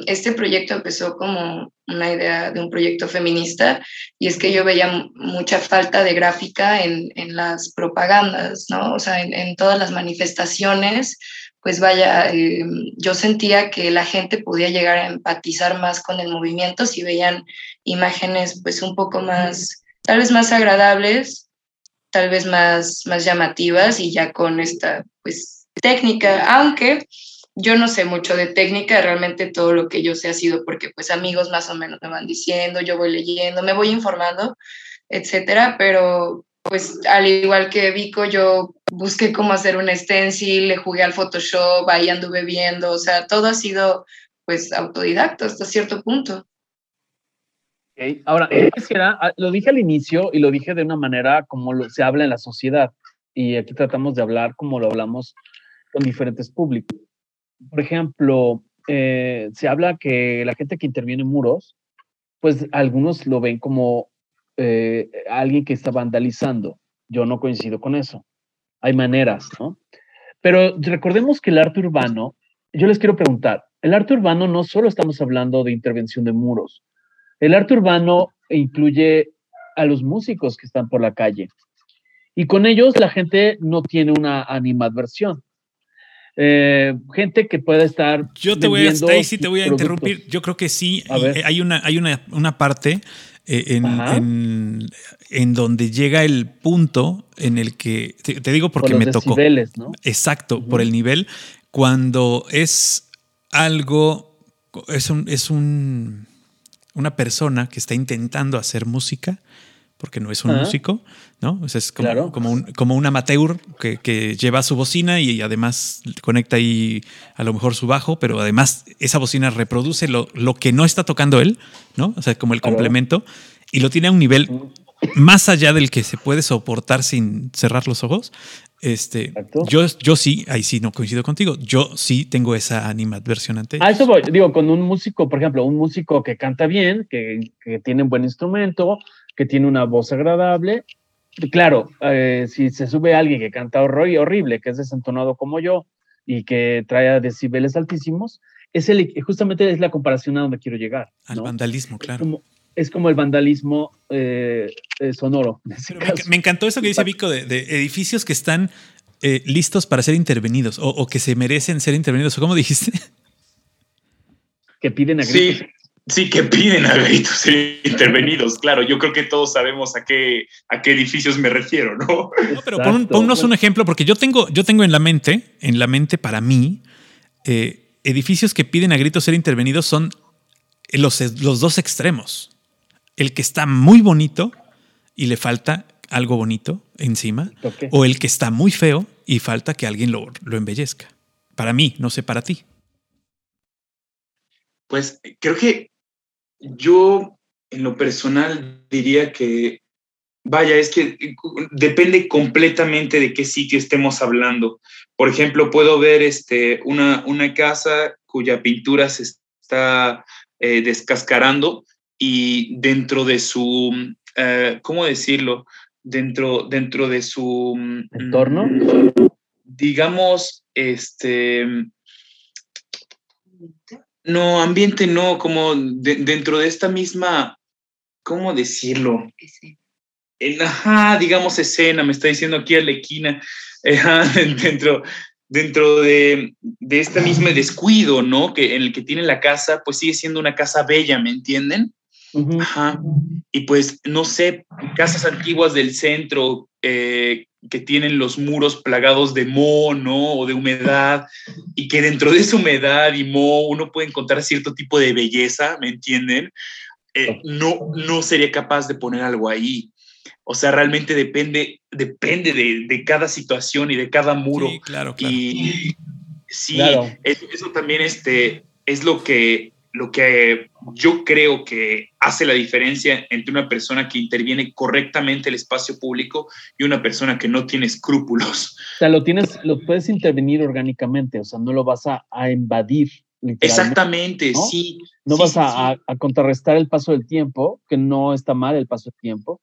este proyecto empezó como una idea de un proyecto feminista y es que yo veía mucha falta de gráfica en, las propagandas, ¿no? O sea, en, en todas las manifestaciones pues vaya, eh, yo sentía que la gente podía llegar a empatizar más con el movimiento si veían imágenes pues un poco más, tal vez más agradables, tal vez más, más llamativas y ya con esta pues técnica, aunque yo no sé mucho de técnica, realmente todo lo que yo sé ha sido porque pues amigos más o menos me van diciendo, yo voy leyendo, me voy informando, etcétera, pero pues al igual que Vico, yo busqué cómo hacer un stencil, le jugué al Photoshop, ahí anduve viendo, o sea, todo ha sido pues autodidacta hasta cierto punto. Ahora, quisiera, ah, lo dije al inicio y lo dije de una manera como se habla en la sociedad y aquí tratamos de hablar como lo hablamos con diferentes públicos. Por ejemplo, eh, se habla que la gente que interviene en muros, pues algunos lo ven como eh, alguien que está vandalizando. Yo no coincido con eso. Hay maneras, ¿no? Pero recordemos que el arte urbano, yo les quiero preguntar, el arte urbano no solo estamos hablando de intervención de muros, el arte urbano incluye a los músicos que están por la calle y con ellos la gente no tiene una animadversión. Eh, gente que pueda estar. Yo te voy a, ahí sí te voy a interrumpir. Yo creo que sí. Hay una, hay una, una parte eh, en, en, donde llega el punto en el que, te, digo porque me tocó. ¿no? Exacto, por el nivel, cuando es algo, es un, es un, una persona que está intentando hacer música, porque no es un músico, ¿no? es como, como, un, como un amateur que, que, lleva su bocina y además conecta ahí a lo mejor su bajo, pero además esa bocina reproduce lo, lo que no está tocando él, ¿no? O sea, como el complemento, y lo tiene a un nivel más allá del que se puede soportar sin cerrar los ojos. Este, yo, yo sí, ahí sí no coincido contigo. Yo sí tengo esa animadversión ante. A eso voy. Digo, con un músico, por ejemplo, un músico que canta bien, que, que tiene un buen instrumento, que tiene una voz agradable. Claro, eh, si se sube alguien que canta horrible, que es desentonado como yo y que trae decibeles altísimos, es el, justamente es la comparación a donde quiero llegar. Al vandalismo, claro. Es como, el vandalismo eh, eh, sonoro. Me, encantó eso que dice Vico de, edificios que están listos para ser intervenidos o, que se merecen ser intervenidos. ¿O cómo dijiste? Que piden a gritos. Sí, que piden a gritos intervenidos, claro. Yo creo que todos sabemos a qué, a qué edificios me refiero, ¿no? no pero ponnos un ejemplo, porque yo tengo, yo tengo en la mente, en la mente para mí, eh, edificios que piden a gritos ser intervenidos son los, los dos extremos. El que está muy bonito y le falta algo bonito encima, o el que está muy feo y falta que alguien lo, lo embellezca. Para mí, no sé para ti. Pues creo que yo, en lo personal, diría que, vaya, es que depende completamente de qué sitio estemos hablando. Por ejemplo, puedo ver este, una, una casa cuya pintura se está eh, descascarando y dentro de su, eh, ¿cómo decirlo? Dentro, dentro de su mm, entorno, digamos, este, no, ambiente no, como dentro de esta misma, ¿cómo decirlo? En, ajá, digamos escena, me está diciendo aquí Arlequina, dentro, dentro de, de este mismo descuido, ¿no? Que en el que tiene la casa, pues sigue siendo una casa bella, ¿me entienden? Ajá. Y pues, no sé, casas antiguas del centro eh, que tienen los muros plagados de moho, ¿no? O de humedad, y que dentro de esa humedad y moho uno puede encontrar cierto tipo de belleza, ¿me entienden? Eh, no, no sería capaz de poner algo ahí. O sea, realmente depende, depende de, de cada situación y de cada muro. Sí, claro, claro. Y sí, Eso, eso, también este, es lo que lo que yo creo que hace la diferencia entre una persona que interviene correctamente el espacio público y una persona que no tiene escrúpulos. O sea, lo tienes, lo puedes intervenir orgánicamente, o sea, no lo vas a, a invadir. Exactamente, sí. No vas a, a, contrarrestar el paso del tiempo, que no está mal el paso del tiempo,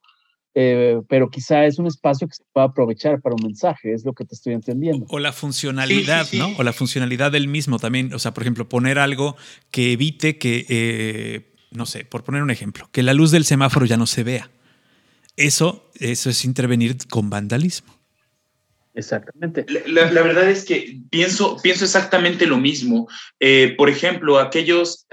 eh, pero quizá es un espacio que se pueda aprovechar para un mensaje, es lo que te estoy entendiendo. O la funcionalidad, ¿no? O la funcionalidad del mismo también, o sea, por ejemplo, poner algo que evite que, eh, no sé, por poner un ejemplo, que la luz del semáforo ya no se vea. Eso, eso es intervenir con vandalismo. Exactamente. La, verdad es que pienso, pienso exactamente lo mismo. Eh, por ejemplo, aquellos,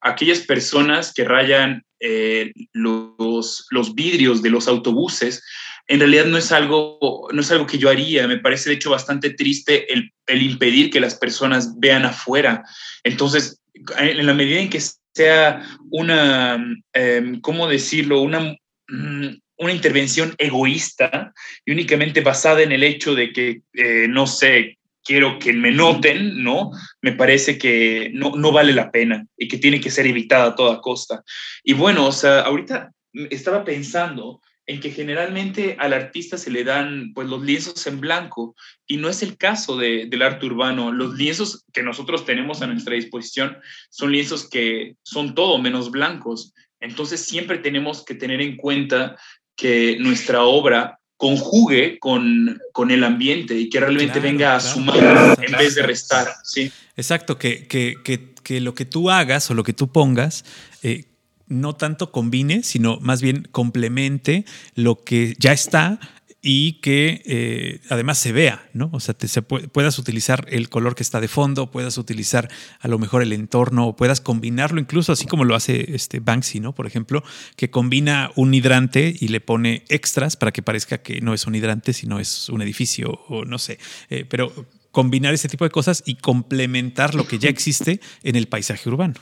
aquellas personas que rayan eh, los, los vidrios de los autobuses, en realidad no es algo, no es algo que yo haría. Me parece de hecho bastante triste el, el impedir que las personas vean afuera. Entonces, en la medida en que sea una, eh, ¿cómo decirlo? Una, mm, una intervención egoísta y únicamente basada en el hecho de que, eh, no sé, quiero que me noten, ¿no? Me parece que no, no vale la pena y que tiene que ser evitada a toda costa. Y bueno, o sea, ahorita estaba pensando en que generalmente al artista se le dan pues los lienzos en blanco y no es el caso de, del arte urbano. Los lienzos que nosotros tenemos a nuestra disposición son lienzos que son todo menos blancos. Entonces siempre tenemos que tener en cuenta que nuestra obra conjugue con, con el ambiente y que realmente venga a sumar en vez de restar. ¿sí? Exacto, que, que, que, que, lo que tú hagas o lo que tú pongas eh, no tanto combine, sino más bien complemente lo que ya está y que eh, además se vea, ¿no? O sea, te, se puedas utilizar el color que está de fondo, puedas utilizar a lo mejor el entorno, o puedas combinarlo incluso así como lo hace este Banksy, ¿no? Por ejemplo, que combina un hidrante y le pone extras para que parezca que no es un hidrante, sino es un edificio o no sé, eh, pero combinar ese tipo de cosas y complementar lo que ya existe en el paisaje urbano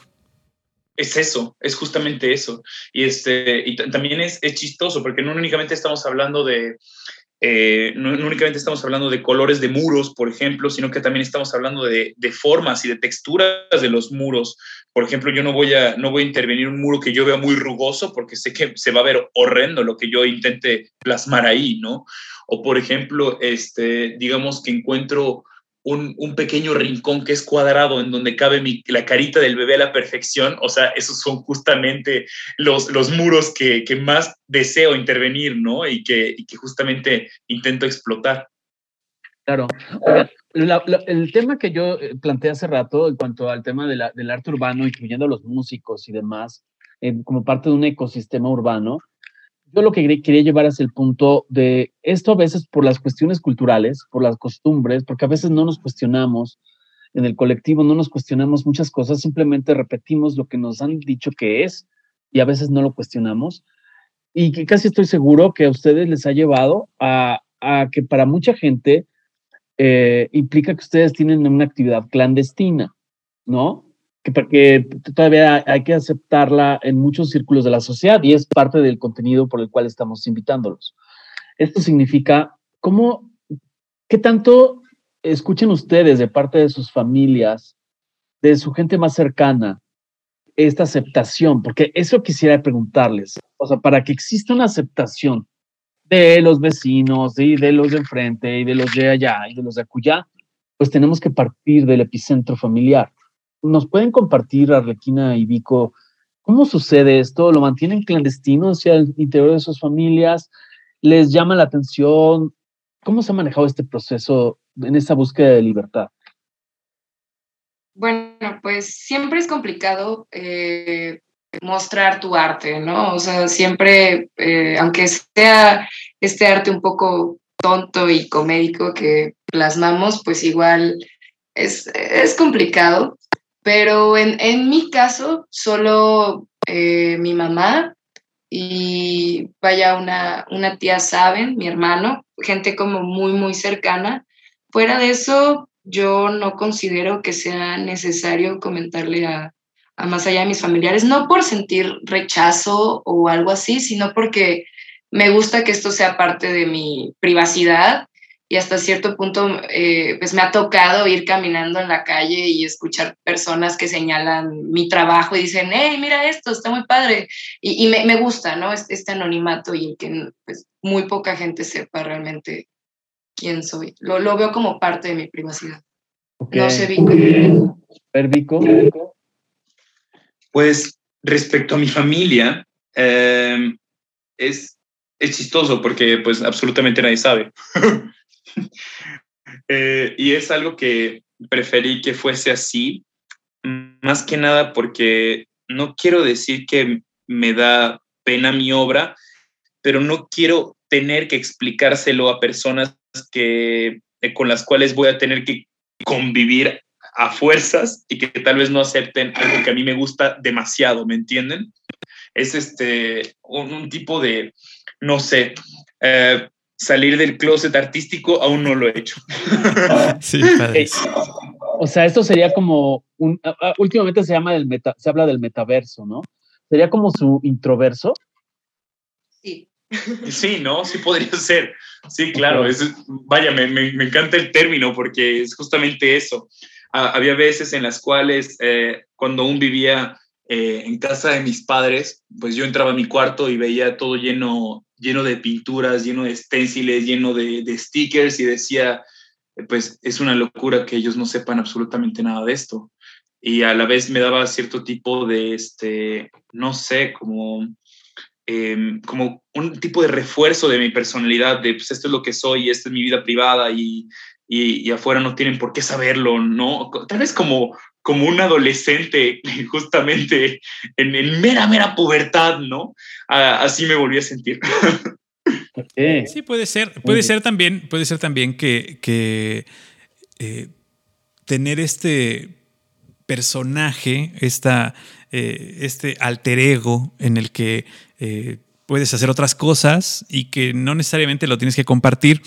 es eso, es justamente eso. Y, este, y también es, es, chistoso porque no únicamente estamos hablando de, eh, no, únicamente estamos hablando de colores de muros, por ejemplo, sino que también estamos hablando de, de, formas y de texturas de los muros. Por ejemplo, yo no voy, a, no voy a intervenir un muro que yo vea muy rugoso porque sé que se va a ver horrendo lo que yo intente plasmar ahí, ¿no? O por ejemplo, este, digamos que encuentro un, pequeño rincón que es cuadrado en donde cabe la carita del bebé a la perfección. O sea, esos son justamente los, los muros que, más deseo intervenir, ¿no? Y que, que justamente intento explotar. Claro. el tema que yo eh, planteé hace rato en cuanto al tema del arte urbano, incluyendo a los músicos y demás, eh, como parte de un ecosistema urbano, yo lo que quería llevar es el punto de esto a veces por las cuestiones culturales, por las costumbres, porque a veces no nos cuestionamos en el colectivo, no nos cuestionamos muchas cosas, simplemente repetimos lo que nos han dicho que es y a veces no lo cuestionamos. Y que casi estoy seguro que a ustedes les ha llevado a, que para mucha gente eh, implica que ustedes tienen una actividad clandestina, ¿no? Que porque todavía hay que aceptarla en muchos círculos de la sociedad y es parte del contenido por el cual estamos invitándolos. Esto significa, ¿cómo, qué tanto escuchen ustedes de parte de sus familias, de su gente más cercana, esta aceptación? Porque eso quisiera preguntarles, o sea, para que exista una aceptación de los vecinos y de los de enfrente y de los de allá y de los de acullá, pues tenemos que partir del epicentro familiar ¿Nos pueden compartir, Arlequina y Vico, cómo sucede esto? ¿Lo mantienen clandestino hacia el interior de sus familias? ¿Les llama la atención? ¿Cómo se ha manejado este proceso en esa búsqueda de libertad? Bueno, pues siempre es complicado eh, mostrar tu arte, ¿no? O sea, siempre, eh, aunque sea este arte un poco tonto y comédico que plasmamos, pues igual es, es complicado. Pero en, en mi caso, solo eh, mi mamá y vaya una, una tía saben, mi hermano, gente como muy, muy cercana. Fuera de eso, yo no considero que sea necesario comentarle a, a más allá de mis familiares, no por sentir rechazo o algo así, sino porque me gusta que esto sea parte de mi privacidad y hasta cierto punto eh, pues me ha tocado ir caminando en la calle y escuchar personas que señalan mi trabajo y dicen, hey, mira esto, está muy padre. Y, me, me, gusta, ¿no? Este, este anonimato y que pues, muy poca gente sepa realmente quién soy. Lo, lo veo como parte de mi privacidad. No sé, Vico. Vico. Pues respecto a mi familia, eh, es, es chistoso porque pues absolutamente nadie sabe. Eh, y es algo que preferí que fuese así, más que nada porque no quiero decir que me da pena mi obra, pero no quiero tener que explicárselo a personas que, eh, con las cuales voy a tener que convivir a fuerzas y que tal vez no acepten algo que a mí me gusta demasiado, ¿me entienden? Es este, un tipo de, no sé, eh, salir del closet artístico, aún no lo he hecho. sí, o sea, esto sería como un, últimamente se llama del meta, se habla del metaverso, ¿no? Sería como su introverso. Sí. Sí, ¿no? Sí podría ser. Sí, claro. vaya, me, me, encanta el término porque es justamente eso. había veces en las cuales eh, cuando aún vivía eh, en casa de mis padres, pues yo entraba a mi cuarto y veía todo lleno, lleno de pinturas, lleno de stenciles, lleno de, de stickers y decía, pues es una locura que ellos no sepan absolutamente nada de esto. Y a la vez me daba cierto tipo de, este, no sé, como, em, como un tipo de refuerzo de mi personalidad, de pues esto es lo que soy, esta es mi vida privada y, y, afuera no tienen por qué saberlo, ¿no? Tal vez como, como un adolescente justamente en, en mera, mera pubertad, ¿no? así me volví a sentir. Sí, puede ser. Puede ser también, puede ser también que, eh, tener este personaje, esta, eh, este alter ego en el que eh, puedes hacer otras cosas y que no necesariamente lo tienes que compartir.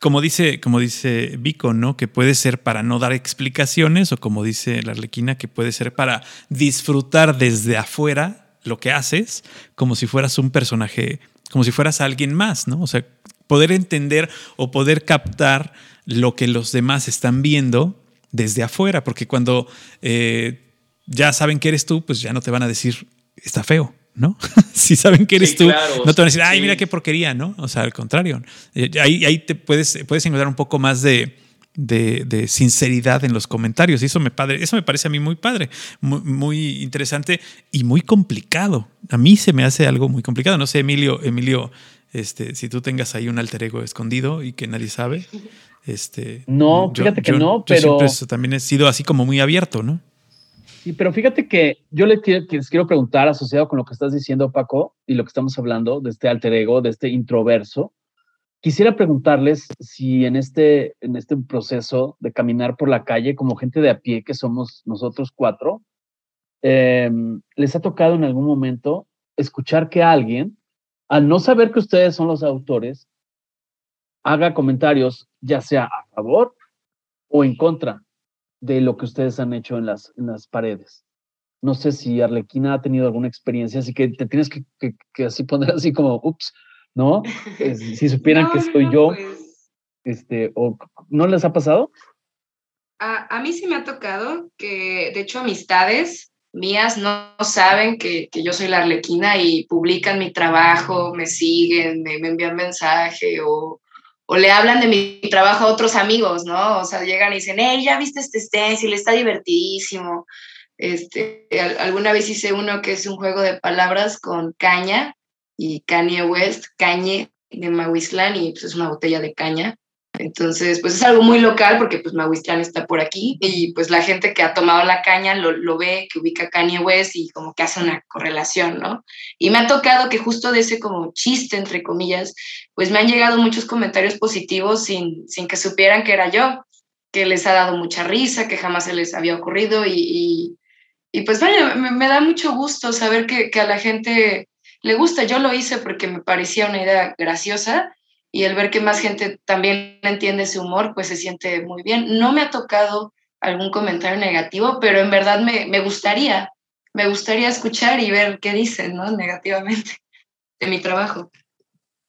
Como dice, como dice Vico, ¿no? Que puede ser para no dar explicaciones, o como dice la Arlequina, que puede ser para disfrutar desde afuera lo que haces, como si fueras un personaje como si fueras alguien más, ¿no? O sea, poder entender o poder captar lo que los demás están viendo desde afuera, porque cuando eh, ya saben que eres tú, pues ya no te van a decir, está feo, ¿no? si saben que eres tú, no te van a decir, ay, mira qué porquería, ¿no? O sea, al contrario, eh, ahí, ahí te puedes, puedes encontrar un poco más de, de, sinceridad en los comentarios. Y eso me, padre, eso me parece a mí muy padre, muy, interesante y muy complicado. A mí se me hace algo muy complicado. No sé, Emilio, Emilio, este, si tú tengas ahí un alter ego escondido y que nadie sabe. Este, no, fíjate que no, pero. también he sido así como muy abierto, ¿no? Sí, pero fíjate que yo les quiero, les quiero preguntar, asociado con lo que estás diciendo, Paco, y lo que estamos hablando de este alter ego, de este introverso, Quisiera preguntarles si en este, en este proceso de caminar por la calle como gente de a pie, que somos nosotros cuatro, em, les ha tocado en algún momento escuchar que alguien, al no saber que ustedes son los autores, haga comentarios ya sea a favor o en contra de lo que ustedes han hecho en las, en las paredes. No sé si Arlequina ha tenido alguna experiencia, así que te tienes que, que así poner así como, ups, ¿no? si supieran que soy yo, pues. este, o ¿no les ha pasado? A, mí sí me ha tocado que, de hecho, amistades mías no, saben que, yo soy la arlequina y publican mi trabajo, me siguen, me, envían mensaje o, o, le hablan de mi trabajo a otros amigos, ¿no? O sea, llegan y dicen, hey, ya viste este stencil, está divertidísimo. Este, alguna vez hice uno que es un juego de palabras con caña y Kanye West, Cañe de Mahuistlán y pues es una botella de caña. Entonces, pues es algo muy local porque pues Mahuistlán está por aquí y pues la gente que ha tomado la caña lo, lo, ve, que ubica Kanye West y como que hace una correlación, ¿no? Y me ha tocado que justo de ese como chiste, entre comillas, pues me han llegado muchos comentarios positivos sin, sin que supieran que era yo, que les ha dado mucha risa, que jamás se les había ocurrido y, y, pues vaya, me, me, da mucho gusto saber que, que a la gente le gusta. Yo lo hice porque me parecía una idea graciosa y el ver que más gente también entiende ese humor, pues se siente muy bien. No me ha tocado algún comentario negativo, pero en verdad me, me gustaría, me gustaría escuchar y ver qué dicen, ¿no? Negativamente de mi trabajo.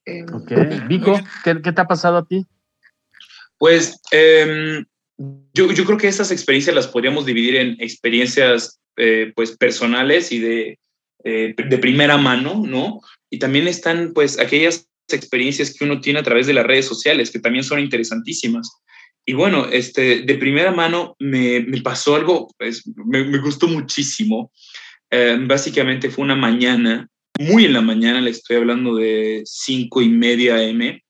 Em, ok. Vico, ¿qué, te ha pasado a ti? Pues em, yo, yo, creo que estas experiencias las podríamos dividir en experiencias eh, pues personales y de eh, de primera mano, ¿no? Y también están pues aquellas experiencias que uno tiene a través de las redes sociales, que también son interesantísimas. Y bueno, este, de primera mano me, me pasó algo, pues me, gustó muchísimo. Eh, básicamente fue una mañana, muy en la mañana, le estoy hablando de cinco y media M.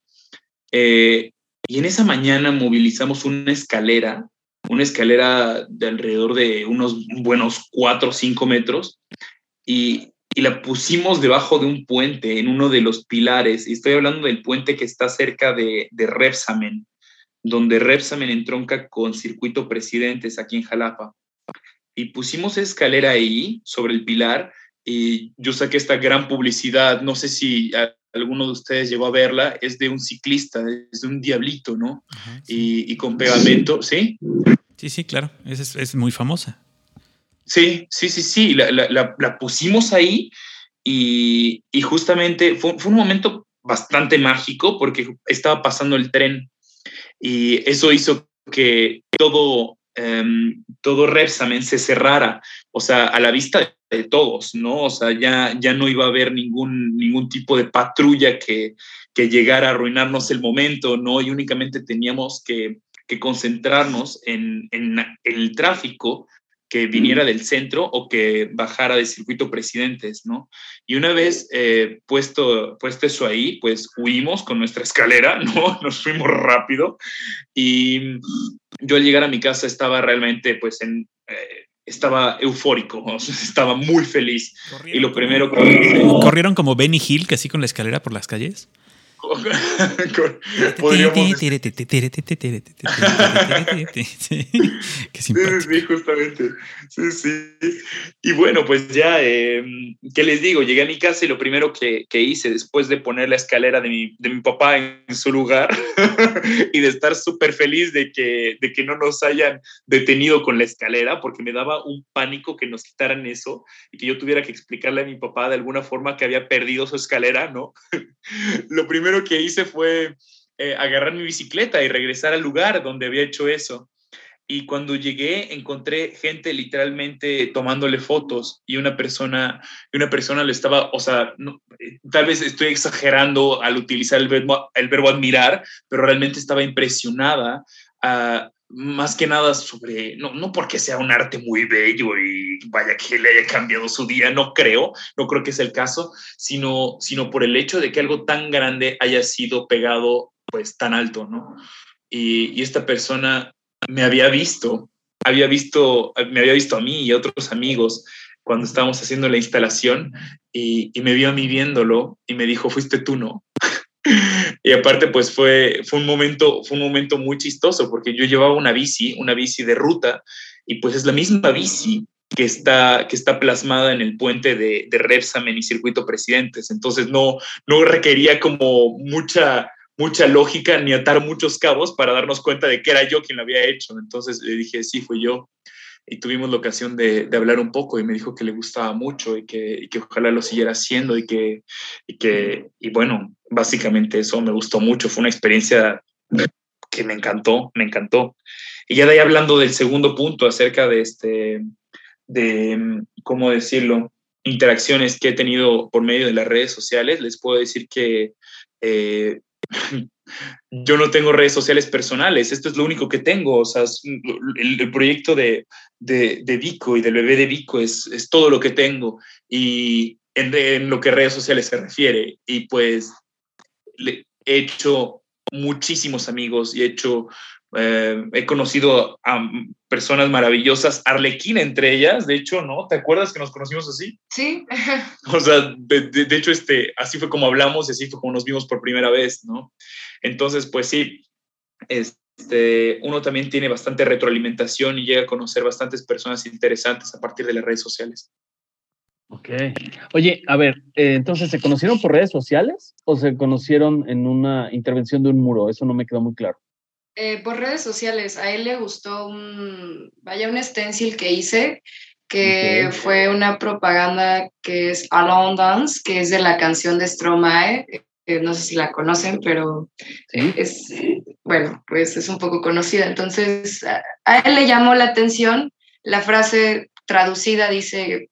Eh, y en esa mañana movilizamos una escalera, una escalera de alrededor de unos buenos cuatro o cinco metros, y, la pusimos debajo de un puente en uno de los pilares. Y estoy hablando del puente que está cerca de, de Repsamen, donde Repsamen entronca con Circuito Presidentes aquí en Jalapa. Y pusimos escalera ahí, sobre el pilar, y yo saqué esta gran publicidad. No sé si alguno de ustedes llegó a verla, es de un ciclista, es de un diablito, ¿no? y, con pegamento, ¿sí? Sí, sí, claro, es, es muy famosa. Sí, sí, sí, sí, la, pusimos ahí y, justamente fue, fue, un momento bastante mágico porque estaba pasando el tren y eso hizo que todo, um, todo Repsamen se cerrara, o sea, a la vista de todos, ¿no? O sea, ya, ya no iba a haber ningún, ningún tipo de patrulla que, que llegara a arruinarnos el momento, ¿no? Y únicamente teníamos que, que concentrarnos en, en, el tráfico que viniera del centro o que bajara del circuito presidentes, ¿no? Y una vez eh, puesto, puesto eso ahí, pues huimos con nuestra escalera, ¿no? Nos fuimos rápido y yo al llegar a mi casa estaba realmente, pues, en... Eh, estaba eufórico, estaba muy feliz. Y lo primero que... ¿Corrieron como Benny Hill, que así con la escalera por las calles? Sí, justamente. Sí, sí. Y bueno, pues ya, eh, ¿qué les digo? Llegué a mi casa y lo primero que, que hice después de poner la escalera de mi, de mi papá en su lugar y de estar súper feliz de que, de que no nos hayan detenido con la escalera, porque me daba un pánico que nos quitaran eso y que yo tuviera que explicarle a mi papá de alguna forma que había perdido su escalera, ¿no? lo primero que hice fue eh, agarrar mi bicicleta y regresar al lugar donde había hecho eso. Y cuando llegué encontré gente literalmente tomándole fotos y una persona, una persona le estaba, o sea, eh, tal vez estoy exagerando al utilizar el verbo, el verbo admirar, pero realmente estaba impresionada a, más que nada sobre, no, no porque sea un arte muy bello y vaya que le haya cambiado su día, no creo, no creo que sea el caso, sino, sino por el hecho de que algo tan grande haya sido pegado pues tan alto, ¿no? Y, esta persona me había visto, había visto, me había visto a mí y a otros amigos cuando estábamos haciendo la instalación y, y me vio a mí viéndolo y me dijo, fuiste tú, ¿no? y aparte, pues fue, fue, un momento, fue un momento muy chistoso porque yo llevaba una bici, una bici de ruta, y pues es la misma bici que está, que está plasmada en el puente de, de Repsamen y Circuito Presidentes. Entonces no, no requería como mucha, mucha lógica ni atar muchos cabos para darnos cuenta de que era yo quien lo había hecho. Entonces le dije, sí, fui yo y tuvimos la ocasión de, de, hablar un poco y me dijo que le gustaba mucho y que, que ojalá lo siguiera haciendo y que, y que, y bueno, básicamente eso me gustó mucho, fue una experiencia que me encantó, me encantó. Y ya de ahí hablando del segundo punto acerca de este, de, ¿cómo decirlo? Interacciones que he tenido por medio de las redes sociales, les puedo decir que eh, yo no tengo redes sociales personales, esto es lo único que tengo, o sea, el, proyecto de, de, de, Vico y del bebé de Vico es, es todo lo que tengo y en, en, lo que redes sociales se refiere. Y pues he hecho muchísimos amigos y he hecho, eh, he conocido a personas maravillosas, Arlequina entre ellas, de hecho, ¿no? ¿Te acuerdas que nos conocimos así? Sí. o sea, de, de, de hecho, este, así fue como hablamos y así fue como nos vimos por primera vez, ¿no? Entonces, pues sí, este, uno también tiene bastante retroalimentación y llega a conocer bastantes personas interesantes a partir de las redes sociales. Ok. Oye, a ver, eh, entonces, ¿se conocieron por redes sociales o se conocieron en una intervención de un muro? Eso no me quedó muy claro. Eh, por redes sociales, a él le gustó un, vaya, un stencil que hice, que okay. fue una propaganda que es Alone Dance, que es de la canción de Stromae, no sé si la conocen, pero ¿Sí? es, bueno, pues es un poco conocida. Entonces, a, a, él le llamó la atención, la frase traducida dice...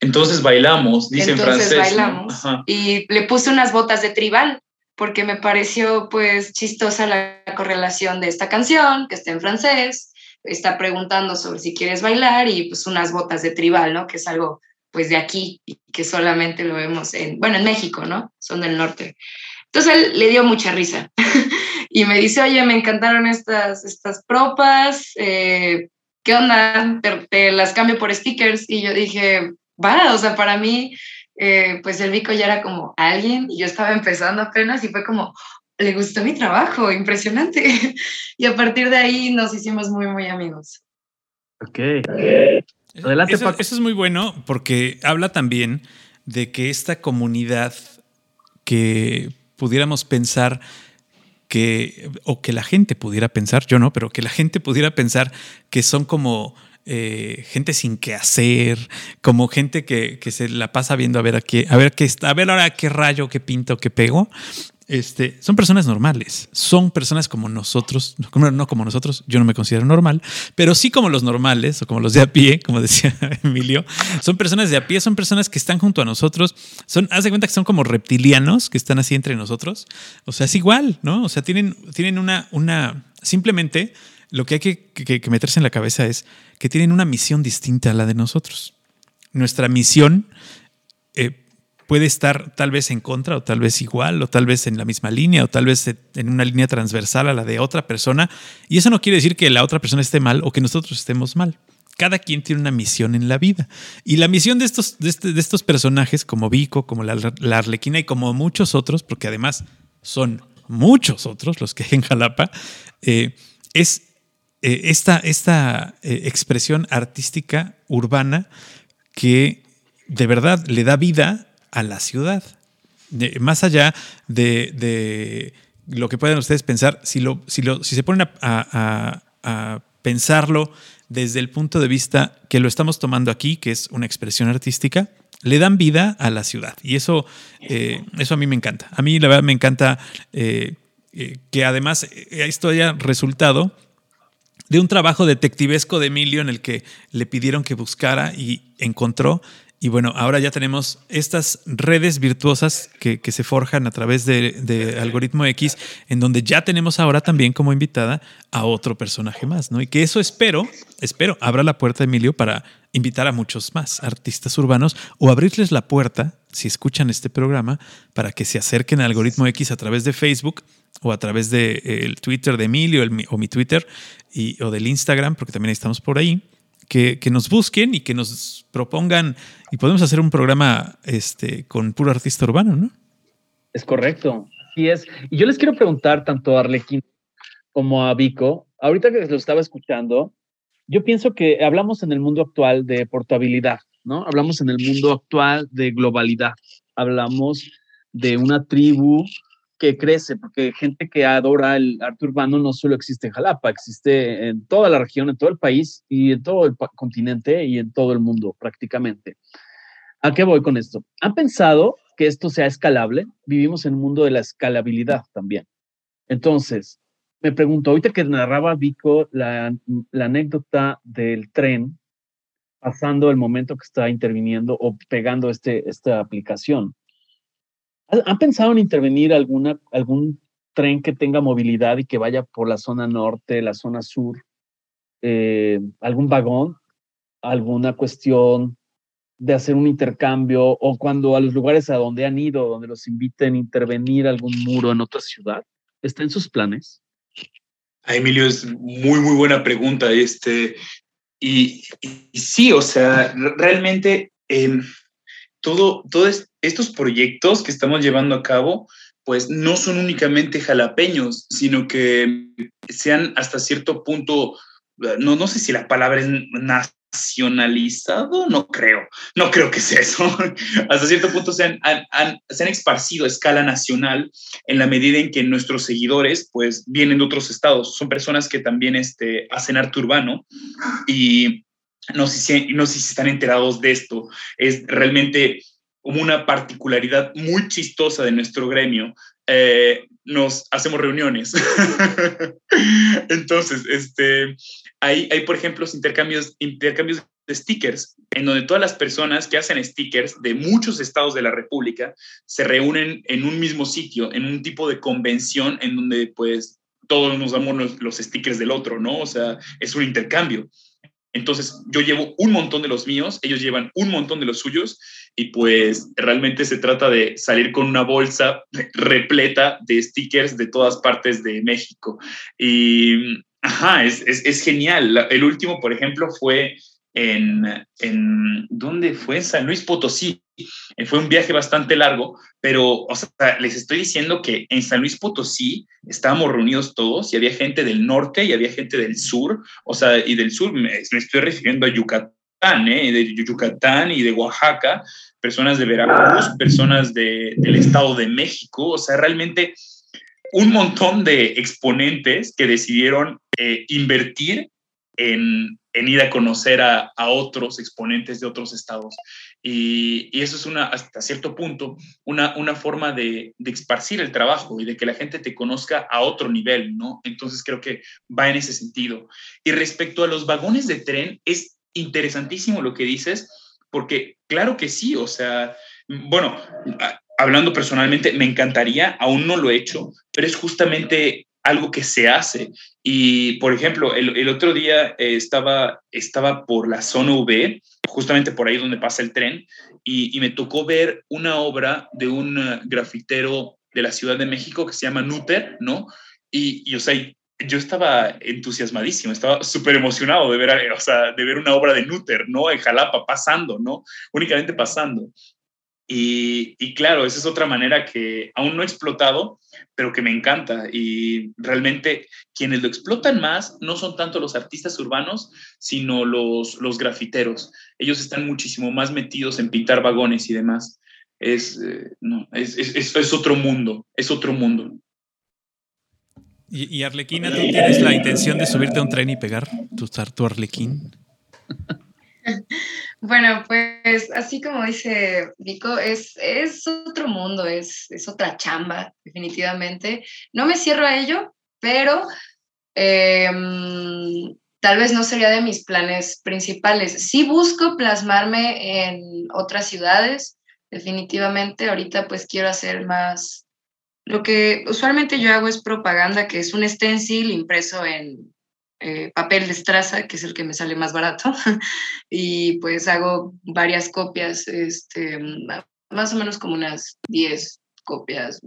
Entonces bailamos, dice entonces en francés. bailamos. ¿no? Y le puse unas botas de tribal, porque me pareció pues chistosa la correlación de esta canción, que está en francés, está preguntando sobre si quieres bailar y pues unas botas de tribal, ¿no? Que es algo pues de aquí, y que solamente lo vemos en, bueno, en México, ¿no? Son del norte. Entonces él le dio mucha risa y me dice, oye, me encantaron estas, estas propas, eh, ¿qué onda? Te, te, las cambio por stickers y yo dije, va, o sea, para mí, eh, pues el Vico ya era como alguien y yo estaba empezando apenas y fue como, le gustó mi trabajo, impresionante. y a partir de ahí nos hicimos muy, muy amigos. Ok. okay. Adelante, eso, eso, es muy bueno porque habla también de que esta comunidad que pudiéramos pensar que, o que la gente pudiera pensar, yo no, pero que la gente pudiera pensar que son como eh, gente sin qué hacer, como gente que, se la pasa viendo a ver a qué, a ver qué está, a ver ahora qué rayo, qué pinto, qué pego. Este, son personas normales, son personas como nosotros, no como nosotros, yo no me considero normal, pero sí como los normales o como los de a pie, como decía Emilio, son personas de a pie, son personas que están junto a nosotros, son, haz de cuenta que son como reptilianos que están así entre nosotros, o sea, es igual, ¿no? O sea, tienen, tienen una, una, simplemente lo que hay que, meterse en la cabeza es que tienen una misión distinta a la de nosotros. Nuestra misión eh, puede estar tal vez en contra o tal vez igual o tal vez en la misma línea o tal vez en una línea transversal a la de otra persona. Y eso no quiere decir que la otra persona esté mal o que nosotros estemos mal. Cada quien tiene una misión en la vida. Y la misión de estos, de, este, estos personajes, como Vico, como la, Arlequina y como muchos otros, porque además son muchos otros los que en Jalapa, eh, es eh, esta, esta eh, expresión artística urbana que de verdad le da vida a la ciudad. más allá de, lo que puedan ustedes pensar, si, lo, si, lo, si se ponen a, pensarlo desde el punto de vista que lo estamos tomando aquí, que es una expresión artística, le dan vida a la ciudad. Y eso, eh, eso a mí me encanta. A mí la verdad me encanta que además esto haya resultado de un trabajo detectivesco de Emilio en el que le pidieron que buscara y encontró. Y bueno, ahora ya tenemos estas redes virtuosas que, se forjan a través de, Algoritmo X, en donde ya tenemos ahora también como invitada a otro personaje más, ¿no? Y que eso espero, espero, abra la puerta, Emilio, para invitar a muchos más artistas urbanos o abrirles la puerta, si escuchan este programa, para que se acerquen al Algoritmo X a través de Facebook o a través del de, eh, Twitter de Emilio o mi Twitter y, o del Instagram, porque también estamos por ahí, que, nos busquen y que nos propongan y podemos hacer un programa este, con puro artista urbano, ¿no? Es correcto, así es. Y yo les quiero preguntar tanto a Arlequín como a Vico, ahorita que lo estaba escuchando, yo pienso que hablamos en el mundo actual de portabilidad, ¿no? Hablamos en el mundo actual de globalidad, hablamos de una tribu que crece, porque gente que adora el arte urbano no solo existe en Jalapa, existe en toda la región, en todo el país y en todo el continente y en todo el mundo prácticamente. ¿A qué voy con esto? ¿Han pensado que esto sea escalable? Vivimos en un mundo de la escalabilidad también. Entonces, me pregunto, ahorita que narraba Vico la, anécdota del tren, pasando el momento que está interviniendo o pegando este, esta aplicación, ¿Han pensado en intervenir alguna, algún tren que tenga movilidad y que vaya por la zona norte, la zona sur? Eh, ¿Algún vagón? ¿Alguna cuestión de hacer un intercambio? ¿O cuando a los lugares a donde han ido, donde los inviten a intervenir algún muro en otra ciudad? ¿Está en sus planes? A Emilio, es muy, muy buena pregunta. Este, y, sí, o sea, realmente em, todo, todos estos proyectos que estamos llevando a cabo, pues no son únicamente jalapeños, sino que sean hasta cierto punto, no, no sé si la palabra es nacionalizado, no creo, no creo que sea eso. hasta cierto punto se han, se han esparcido a escala nacional en la medida en que nuestros seguidores pues vienen de otros estados, son personas que también este, hacen arte urbano y no sé, si, no si están enterados de esto, es realmente como una particularidad muy chistosa de nuestro gremio. Eh, nos hacemos reuniones. Entonces, este, hay, hay, por ejemplo, intercambios, intercambios de stickers, en donde todas las personas que hacen stickers de muchos estados de la República se reúnen en un mismo sitio, en un tipo de convención en donde pues todos nos damos los, los stickers del otro, ¿no? O sea, es un intercambio. Entonces, yo llevo un montón de los míos, ellos llevan un montón de los suyos y pues realmente se trata de salir con una bolsa repleta de stickers de todas partes de México. Y, ajá, es, es, es genial. El último, por ejemplo, fue en, en, ¿dónde fue? San Luis Potosí. Eh, fue un viaje bastante largo, pero, o sea, les estoy diciendo que en San Luis Potosí estábamos reunidos todos y había gente del norte y había gente del sur, o sea, y del sur me, me estoy refiriendo a Yucatán ¿eh? de Yucatán y de Oaxaca, personas de Veracruz, personas de, del Estado de México, o sea, realmente un montón de exponentes que decidieron eh, invertir en, en, ir a conocer a, a, otros exponentes de otros estados. Y, y, eso es una, hasta cierto punto una, una forma de, de esparcir el trabajo y de que la gente te conozca a otro nivel, ¿no? Entonces creo que va en ese sentido. Y respecto a los vagones de tren, es interesantísimo lo que dices, porque claro que sí, o sea, bueno, hablando personalmente, me encantaría, aún no lo he hecho, pero es justamente algo que se hace. Y, por ejemplo, el, el otro día eh, estaba, estaba por la zona V, justamente por ahí donde pasa el tren, y, me tocó ver una obra de un uh, grafitero de la Ciudad de México que se llama Nutter, ¿no? Y, o sea, yo estaba entusiasmadísimo, estaba súper emocionado de ver, o de ver una obra de Nutter, ¿no? En Jalapa, pasando, ¿no? Únicamente pasando. Y, y, claro, esa es otra manera que aún no he explotado, pero que me encanta. Y realmente quienes lo explotan más no son tanto los artistas urbanos, sino los, los grafiteros. Ellos están muchísimo más metidos en pintar vagones y demás. Es, eh, no, es, es, es, otro mundo, es otro mundo. ¿Y, y Arlequina, tú tienes la intención de subirte a un tren y pegar tu, tu Arlequín? Bueno, pues así como dice Vico, es, es otro mundo, es, es otra chamba, definitivamente. No me cierro a ello, pero eh, tal vez no sería de mis planes principales. Sí busco plasmarme en otras ciudades, definitivamente. Ahorita pues quiero hacer más... Lo que usualmente yo hago es propaganda, que es un stencil impreso en eh, papel de estraza, que es el que me sale más barato, y pues hago varias copias, este, más o menos como unas 10 copias,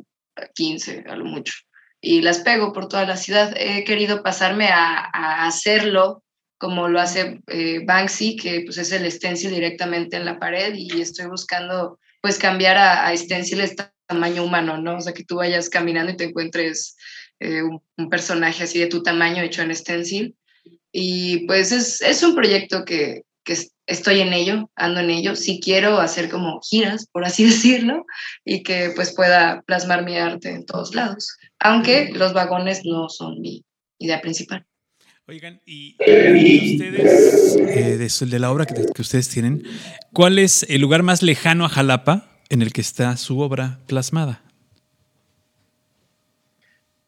15 a lo mucho, y las pego por toda la ciudad. He querido pasarme a, hacerlo como lo hace eh, Banksy, que pues es el stencil directamente en la pared y estoy buscando pues cambiar a, a tamaño humano, ¿no? O sea, que tú vayas caminando y te encuentres eh, un, personaje así de tu tamaño hecho en stencil. Y pues es, es un proyecto que, que, estoy en ello, ando en ello. Si quiero hacer como giras, por así decirlo, y que pues pueda plasmar mi arte en todos lados. Aunque los vagones no son mi idea principal. Oigan, y, y ustedes, eh, de, de, la obra que, que ustedes tienen, ¿cuál es el lugar más lejano a Jalapa en el que está su obra plasmada?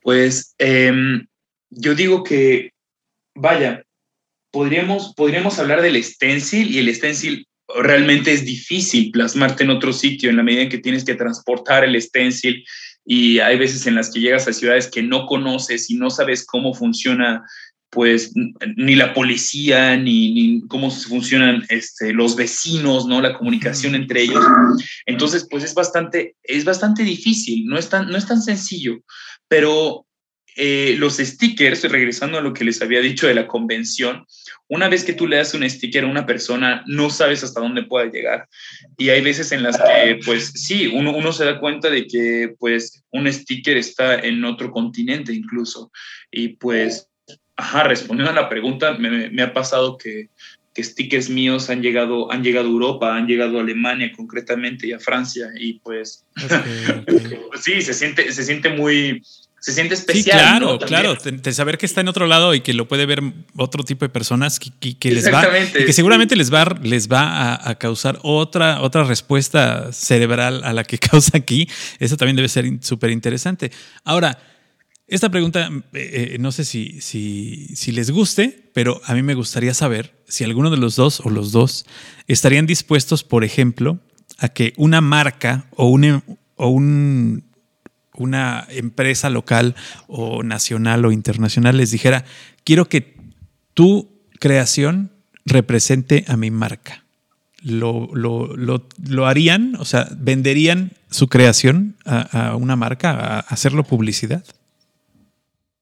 Pues eh, yo digo que, vaya, podríamos, podríamos hablar del stencil y el stencil realmente es difícil plasmarte en otro sitio en la medida en que tienes que transportar el stencil y hay veces en las que llegas a ciudades que no conoces y no sabes cómo funciona pues ni la policía ni, ni cómo funcionan este, los vecinos, ¿no? La comunicación entre ellos. Entonces, pues es bastante, es bastante difícil, no es tan, no es tan sencillo. Pero eh, los stickers, regresando a lo que les había dicho de la convención, una vez que tú le das un sticker a una persona, no sabes hasta dónde puede llegar. Y hay veces en las que, pues sí, uno, uno se da cuenta de que, pues, un sticker está en otro continente incluso. Y pues, ajá, respondiendo a la pregunta, me, ha pasado que stickers míos han llegado, han llegado a Europa, han llegado a Alemania concretamente y a Francia. Y pues, okay, okay. sí, se siente, se siente muy, se siente especial. Sí, claro, ¿no? claro. De saber que está en otro lado y que lo puede ver otro tipo de personas que, que, que les va y que seguramente les va, les va a, a, causar otra, otra respuesta cerebral a la que causa aquí. Eso también debe ser súper interesante. Ahora, esta pregunta, eh, no sé si, les guste, pero a mí me gustaría saber si alguno de los dos o los dos estarían dispuestos, por ejemplo, a que una marca o un, o un una empresa local o nacional o internacional les dijera, quiero que tu creación represente a mi marca. ¿Lo, lo, lo, lo harían? O sea, ¿venderían su creación a, a una marca, a, hacerlo publicidad?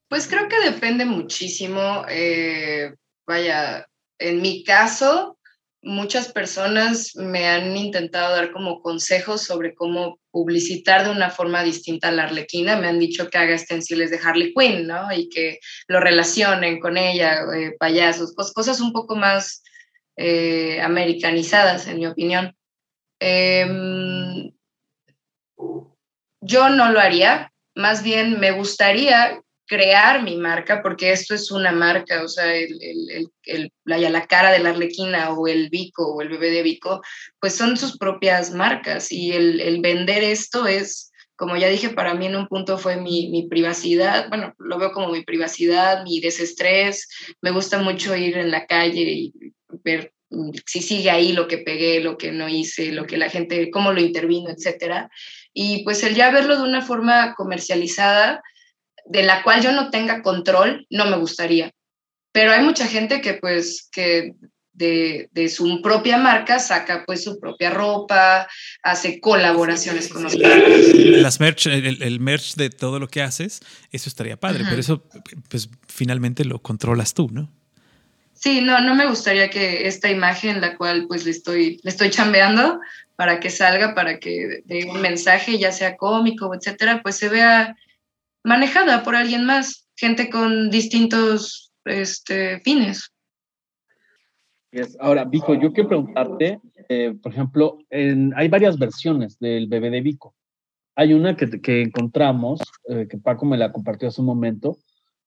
Pues creo que depende muchísimo. Eh, vaya, en mi caso, muchas personas me han intentado dar como consejos sobre cómo publicitar de una forma distinta a la arlequina. Me han dicho que haga stenciles de Harley Quinn, ¿no? Y que lo relacionen con ella, eh, payasos, cosas un poco más eh, americanizadas, en mi opinión. Em, yo no lo haría, más bien me gustaría crear mi marca, porque esto es una marca, o sea, el, la, la, cara de la arlequina o el bico o el bebé de bico, pues son sus propias marcas y el, vender esto es, como ya dije, para mí en un punto fue mi, mi, privacidad, bueno, lo veo como mi privacidad, mi desestrés, me gusta mucho ir en la calle y ver si sigue ahí lo que pegué, lo que no hice, lo que la gente, cómo lo intervino, etcétera. Y pues el ya verlo de una forma comercializada, de la cual yo no tenga control, no me gustaría. Pero hay mucha gente que pues que de, de, su propia marca saca pues su propia ropa, hace colaboraciones con los Las merch, el, merch de todo lo que haces, eso estaría padre, pero eso pues finalmente lo controlas tú, ¿no? Sí, no, no me gustaría que esta imagen, la cual pues le estoy, le estoy chambeando para que salga, para que de un mensaje, ya sea cómico, etcétera, pues se vea manejada por alguien más, gente con distintos este, fines. Ahora, Vico, yo quiero preguntarte, eh, por ejemplo, hay varias versiones del bebé de Vico. Hay una que, que encontramos, eh, que Paco me la compartió hace un momento,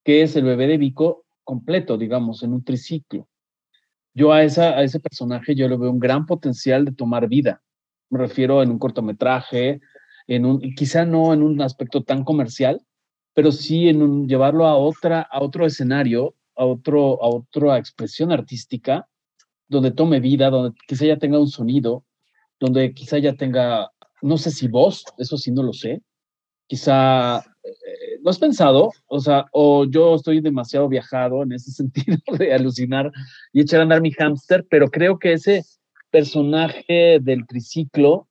que es el bebé de Vico completo, digamos, en un triciclo. Yo a, esa, a ese personaje yo le veo un gran potencial de tomar vida. Me refiero en un cortometraje, en un, quizá no en un aspecto tan comercial, pero sí en un, llevarlo a, otra, a otro escenario, a, otro, a otra expresión artística, donde tome vida, donde quizá ya tenga un sonido, donde quizá ya tenga, no sé si voz, eso sí no lo sé, quizá, eh, ¿lo has pensado? O sea, o yo estoy demasiado viajado en ese sentido de alucinar y echar a andar mi hámster, pero creo que ese personaje del triciclo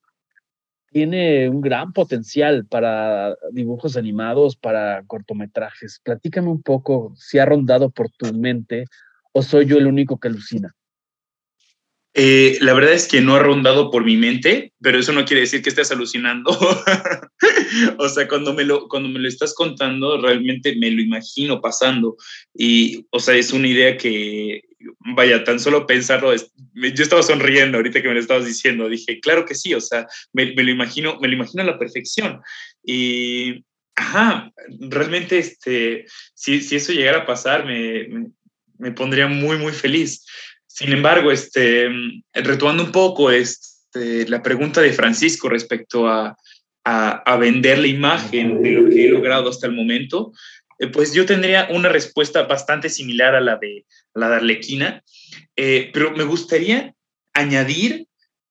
tiene un gran potencial para dibujos animados, para cortometrajes. Platícame un poco si ha rondado por tu mente o soy yo el único que alucina. Eh, la verdad es que no ha rondado por mi mente, pero eso no quiere decir que estés alucinando. o sea, cuando me, lo, cuando me lo estás contando, realmente me lo imagino pasando. Y, o sea, es una idea que, vaya, tan solo pensarlo, yo estaba sonriendo ahorita que me lo estabas diciendo. Dije, claro que sí, o sea, me, lo imagino, me lo imagino a la perfección. Y, ajá, realmente, este, si, si eso llegara a pasar, me, me, pondría muy, muy feliz. Sin embargo, este, retomando un poco este, la pregunta de Francisco respecto a, a, vender la imagen de lo que he logrado hasta el momento, pues yo tendría una respuesta bastante similar a la de la de Arlequina, eh, pero me gustaría añadir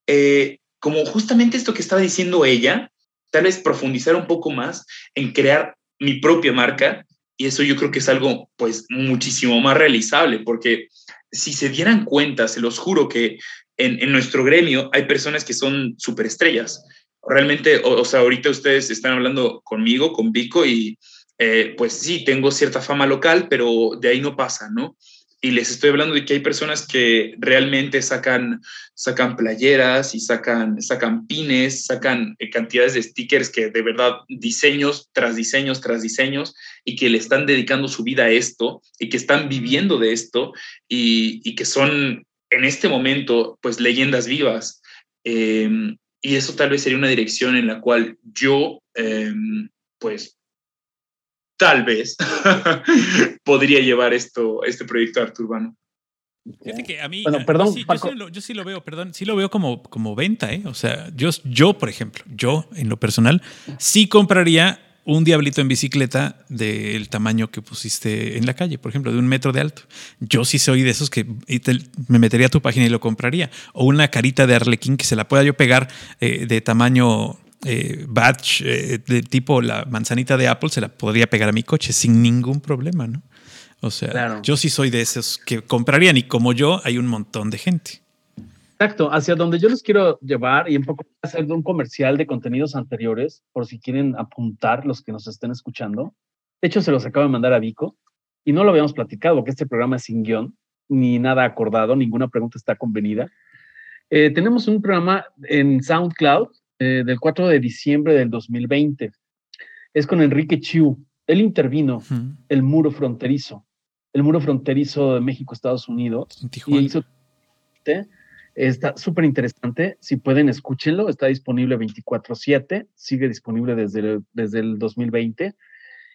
eh, como justamente esto que estaba diciendo ella, tal vez profundizar un poco más en crear mi propia marca y eso yo creo que es algo pues muchísimo más realizable porque si se dieran cuenta, se los juro que en, nuestro gremio hay personas que son superestrellas. Realmente, o, sea, ahorita ustedes están hablando conmigo, con Vico, y eh, pues sí, tengo cierta fama local, pero de ahí no pasa, ¿no? Y les estoy hablando de que hay personas que realmente sacan, sacan playeras y sacan, sacan pines, sacan eh, cantidades de stickers que de verdad diseños tras diseños tras diseños y que le están dedicando su vida a esto y que están viviendo de esto y, que son en este momento pues leyendas vivas. Em, y eso tal vez sería una dirección en la cual yo em, pues tal vez podría llevar esto, este proyecto arte urbano. Fíjate que a mí, bueno, perdón, yo, sí lo, veo, perdón, sí lo veo como, como venta, ¿eh? O sea, yo, yo, por ejemplo, yo en lo personal, sí compraría un diablito en bicicleta del tamaño que pusiste en la calle, por ejemplo, de un metro de alto. Yo sí soy de esos que me metería a tu página y lo compraría. O una carita de arlequín que se la pueda yo pegar eh, de tamaño eh, batch eh, de tipo la manzanita de Apple se la podría pegar a mi coche sin ningún problema, ¿no? O sea, yo sí soy de esos que comprarían y como yo hay un montón de gente. Exacto, hacia donde yo les quiero llevar y un poco hacer de un comercial de contenidos anteriores, por si quieren apuntar los que nos estén escuchando. De hecho, se los acabo de mandar a Vico y no lo habíamos platicado porque este programa es sin guion, ni nada acordado, ninguna pregunta está convenida. Eh, tenemos un programa en SoundCloud eh, del 4 de diciembre del 2020. Es con Enrique Chiu. Él intervino el muro fronterizo, el muro fronterizo de México-Estados Unidos. Y hizo este. Está súper interesante. Si pueden, escúchenlo. Está disponible 24/7. Sigue disponible desde el, desde el 2020.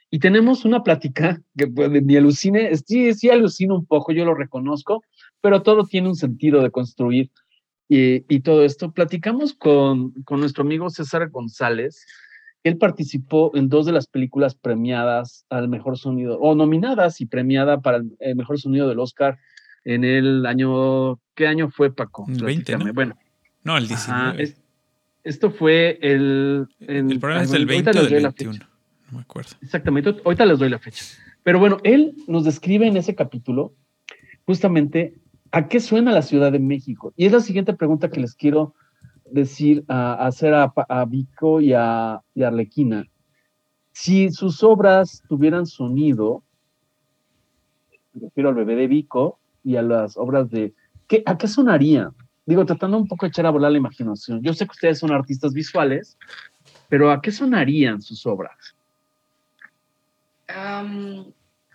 Y tenemos una plática que pues, me alucine. Sí, sí alucino un poco, yo lo reconozco, pero todo tiene un sentido de construir y, y todo esto. Platicamos con, con nuestro amigo César González. Él participó en dos de las películas premiadas al mejor sonido, o nominadas y premiada para el, mejor sonido del Oscar en el año, ¿qué año fue Paco? El 20, ¿no? Bueno. No, el 19. esto fue el... el programa es del 20 o del 21, no me acuerdo. Exactamente, ahorita les doy la fecha. Pero bueno, él nos describe en ese capítulo justamente a qué suena la Ciudad de México. Y es la siguiente pregunta que les quiero decir, a, hacer a, Vico y a, Arlequina. Si sus obras tuvieran sonido, me refiero al bebé de Vico y a las obras de... ¿qué, ¿A qué sonaría? Digo, tratando un poco de echar a volar la imaginación. Yo sé que ustedes son artistas visuales, pero ¿a qué sonarían sus obras?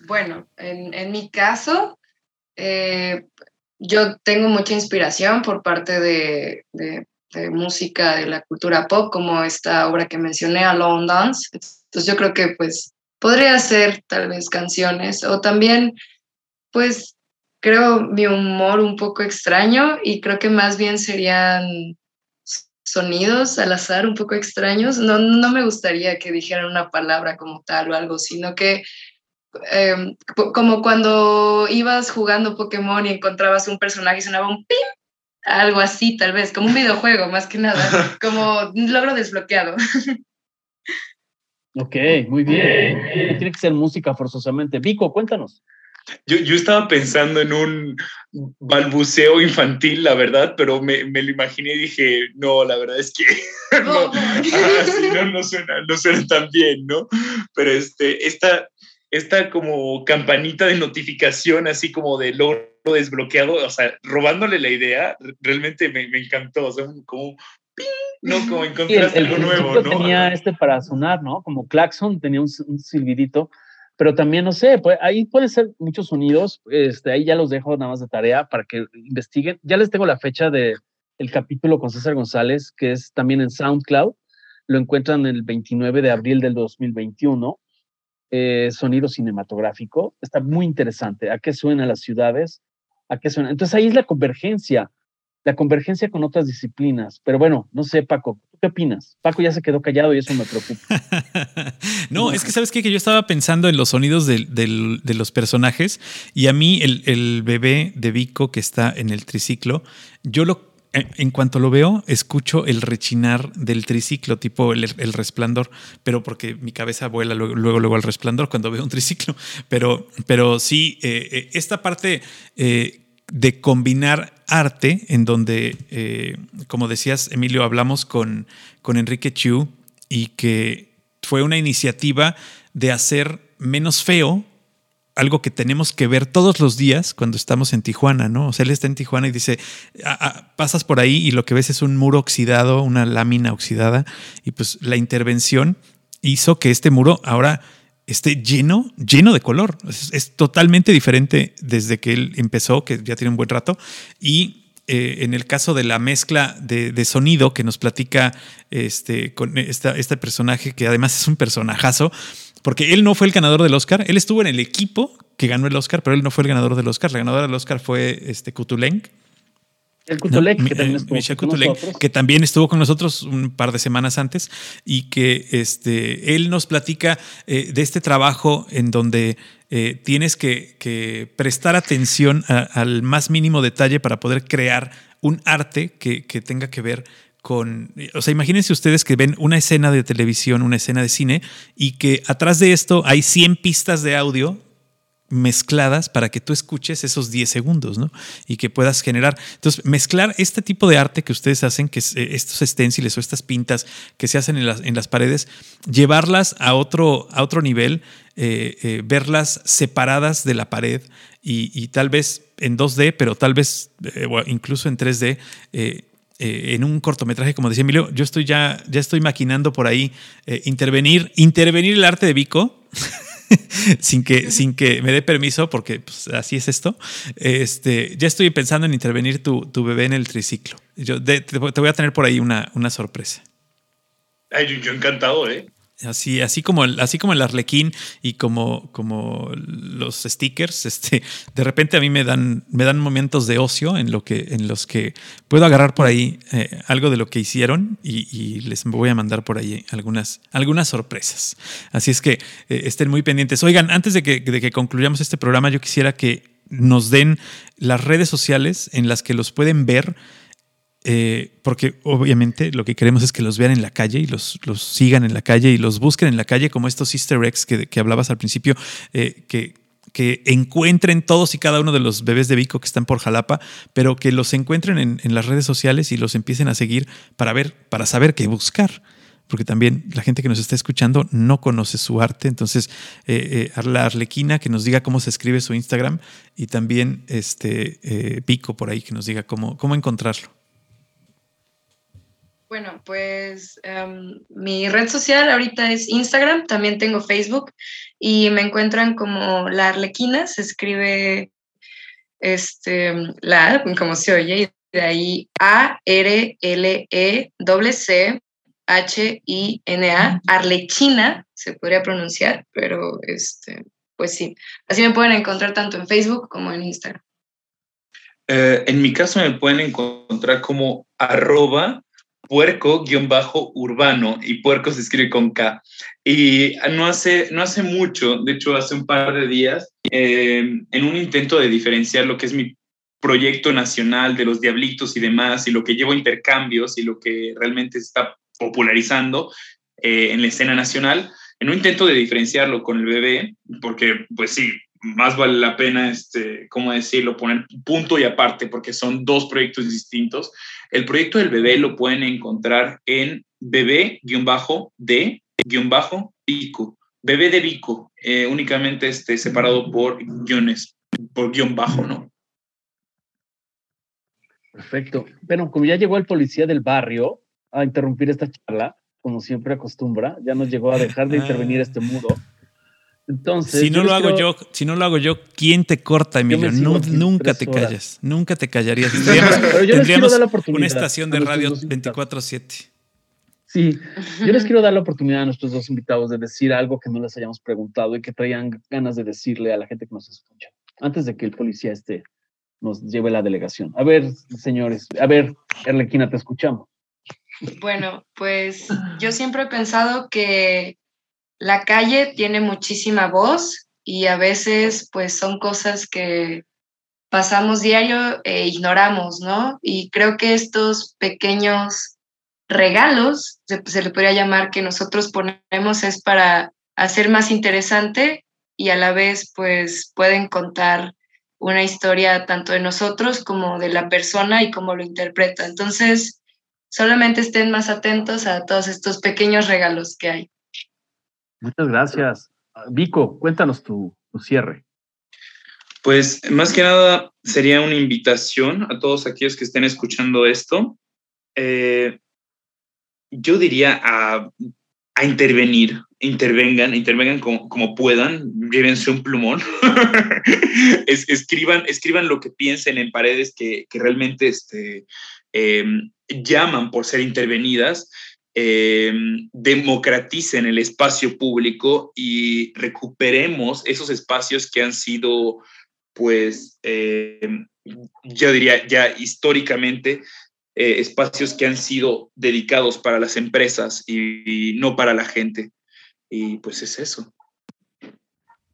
bueno, en, mi caso, eh, yo tengo mucha inspiración por parte de, de música de la cultura pop, como esta obra que mencioné, Alone Dance. Entonces yo creo que pues podría ser tal vez canciones o también pues creo mi humor un poco extraño y creo que más bien serían sonidos al azar un poco extraños. No, no me gustaría que dijeran una palabra como tal o algo, sino que em, como cuando ibas jugando Pokémon y encontrabas un personaje y sonaba un pim, algo así, tal vez, como un videojuego, más que nada, como un logro desbloqueado. Ok, muy bien. Tiene que ser música forzosamente. Vico, cuéntanos. Yo, yo, estaba pensando en un balbuceo infantil, la verdad, pero me, me, lo imaginé y dije, no, la verdad es que no, no, no, suena, no suena tan bien, ¿no? Pero este, esta, esta como campanita de notificación, así como de logro desbloqueado, o sea, robándole la idea, realmente me, me encantó, o sea, como ¿no? Como encontrar algo nuevo, ¿no? Tenía este para sonar, ¿no? Como claxon, tenía un, silbidito, pero también, no sé, pues, ahí pueden ser muchos sonidos, este, ahí ya los dejo nada más de tarea para que investiguen. Ya les tengo la fecha de el capítulo con César González, que es también en SoundCloud, lo encuentran el 29 de abril del 2021 eh, sonido cinematográfico. Está muy interesante. ¿A qué suenan las ciudades? ¿A qué suena? Entonces ahí es la convergencia, la convergencia con otras disciplinas. Pero bueno, no sé, Paco, ¿tú qué opinas? Paco ya se quedó callado y eso me preocupa. no, es que sabes qué? que yo estaba pensando en los sonidos de, de los personajes y a mí el, el bebé de Vico que está en el triciclo, yo lo en cuanto lo veo, escucho el rechinar del triciclo, tipo el, resplandor, pero porque mi cabeza vuela luego, luego, al resplandor cuando veo un triciclo. Pero, pero sí, eh, eh, esta parte eh, de combinar arte, en donde, como decías, Emilio, hablamos con, con Enrique Chu y que fue una iniciativa de hacer menos feo algo que tenemos que ver todos los días cuando estamos en Tijuana, ¿no? O sea, él está en Tijuana y dice, ah, ah, pasas por ahí y lo que ves es un muro oxidado, una lámina oxidada, y pues la intervención hizo que este muro ahora esté lleno, lleno de color. Es, totalmente diferente desde que él empezó, que ya tiene un buen rato, y eh, en el caso de la mezcla de, sonido que nos platica este, con este personaje, que además es un personajazo, porque él no fue el ganador del Oscar, él estuvo en el equipo que ganó el Oscar, pero él no fue el ganador del Oscar. La ganadora del Oscar fue este Kutulenk. El Kutulenk, que, también estuvo que también estuvo con nosotros un par de semanas antes y que este, él nos platica eh, de este trabajo en donde eh, tienes que, prestar atención al más mínimo detalle para poder crear un arte que, que tenga que ver con, o sea, imagínense ustedes que ven una escena de televisión, una escena de cine y que atrás de esto hay 100 pistas de audio mezcladas para que tú escuches esos 10 segundos, ¿no? Y que puedas generar. Entonces, mezclar este tipo de arte que ustedes hacen, que eh, estos esténciles o estas pintas que se hacen en las, en las paredes, llevarlas a otro, a otro nivel, eh, eh, verlas separadas de la pared y, tal vez en 2D, pero tal vez incluso en 3D, eh, en un cortometraje, como decía Emilio, yo estoy ya, ya estoy maquinando por ahí eh, intervenir, intervenir el arte de Vico sin, que, sin que me dé permiso, porque pues, así es esto, este, ya estoy pensando en intervenir tu, tu bebé en el triciclo. Yo te, voy a tener por ahí una, una sorpresa. Ay, yo encantado, ¿eh? Así, así como el, así como el arlequín y como, como los stickers, este, de repente a mí me dan, me dan momentos de ocio en, lo que, en los que puedo agarrar por ahí eh, algo de lo que hicieron y, les voy a mandar por ahí algunas, algunas sorpresas. Así es que eh, estén muy pendientes. Oigan, antes de que, de que concluyamos este programa, yo quisiera que nos den las redes sociales en las que los pueden ver eh, porque obviamente lo que queremos es que los vean en la calle y los, los, sigan en la calle y los busquen en la calle, como estos easter eggs que, hablabas al principio, eh, que, que encuentren todos y cada uno de los bebés de Vico que están por Jalapa, pero que los encuentren en, las redes sociales y los empiecen a seguir para ver, para saber qué buscar. Porque también la gente que nos está escuchando no conoce su arte. Entonces, eh, la Arlequina que nos diga cómo se escribe su Instagram y también este Vico por ahí que nos diga cómo, cómo encontrarlo. Bueno, pues em, mi red social ahorita es Instagram, también tengo Facebook y me encuentran como La Arlequina, se escribe este, la, como se oye, y de ahí A-R-L-E-C-C-H-I-N-A, Arlequina, se podría pronunciar, pero este, pues sí, así me pueden encontrar tanto en Facebook como en Instagram. Eh, en mi caso me pueden encontrar como arroba puerco-urbano y puerco se escribe con K. Y no hace, no hace mucho, de hecho hace un par de días, eh, en un intento de diferenciar lo que es mi proyecto nacional de los diablitos y demás, y lo que llevo intercambios y lo que realmente está popularizando eh, en la escena nacional, en un intento de diferenciarlo con el bebé, porque pues sí, más vale la pena, este, ¿cómo decirlo?, poner punto y aparte, porque son dos proyectos distintos. El proyecto del bebé lo pueden encontrar en bebé-de-pico. Bebé de Vico, eh, únicamente este, separado por guiones, por guion bajo, ¿no? Perfecto. Bueno, como ya llegó el policía del barrio a interrumpir esta charla, como siempre acostumbra, ya nos llegó a dejar de intervenir este muro. Entonces, si no lo hago yo, si no lo hago yo, ¿quién te corta, Emilio? nunca te callas, nunca te callarías. Tendríamos, una estación de radio 24/7. Sí, yo les quiero dar la oportunidad a nuestros dos invitados de decir algo que no les hayamos preguntado y que traían ganas de decirle a la gente que nos escucha, antes de que el policía este nos lleve la delegación. A ver, señores, a ver, Erlequina, te escuchamos. Bueno, pues yo siempre he pensado que la calle tiene muchísima voz y a veces pues son cosas que pasamos diario e ignoramos, ¿no? Y creo que estos pequeños regalos, se, le podría llamar, que nosotros ponemos es para hacer más interesante y a la vez pues pueden contar una historia tanto de nosotros como de la persona y cómo lo interpreta. Entonces, solamente estén más atentos a todos estos pequeños regalos que hay. Muchas gracias. Ah, Vico, cuéntanos tu, cierre. Pues más que nada sería una invitación a todos aquellos que estén escuchando esto. Eh, yo diría a, intervenir, intervengan, intervengan como, puedan, llévense un plumón, escriban, escriban lo que piensen en paredes que, realmente este, em, llaman por ser intervenidas eh, democraticen el espacio público y recuperemos esos espacios que han sido, pues, eh, yo diría ya históricamente, eh, espacios que han sido dedicados para las empresas y, no para la gente. Y pues es eso.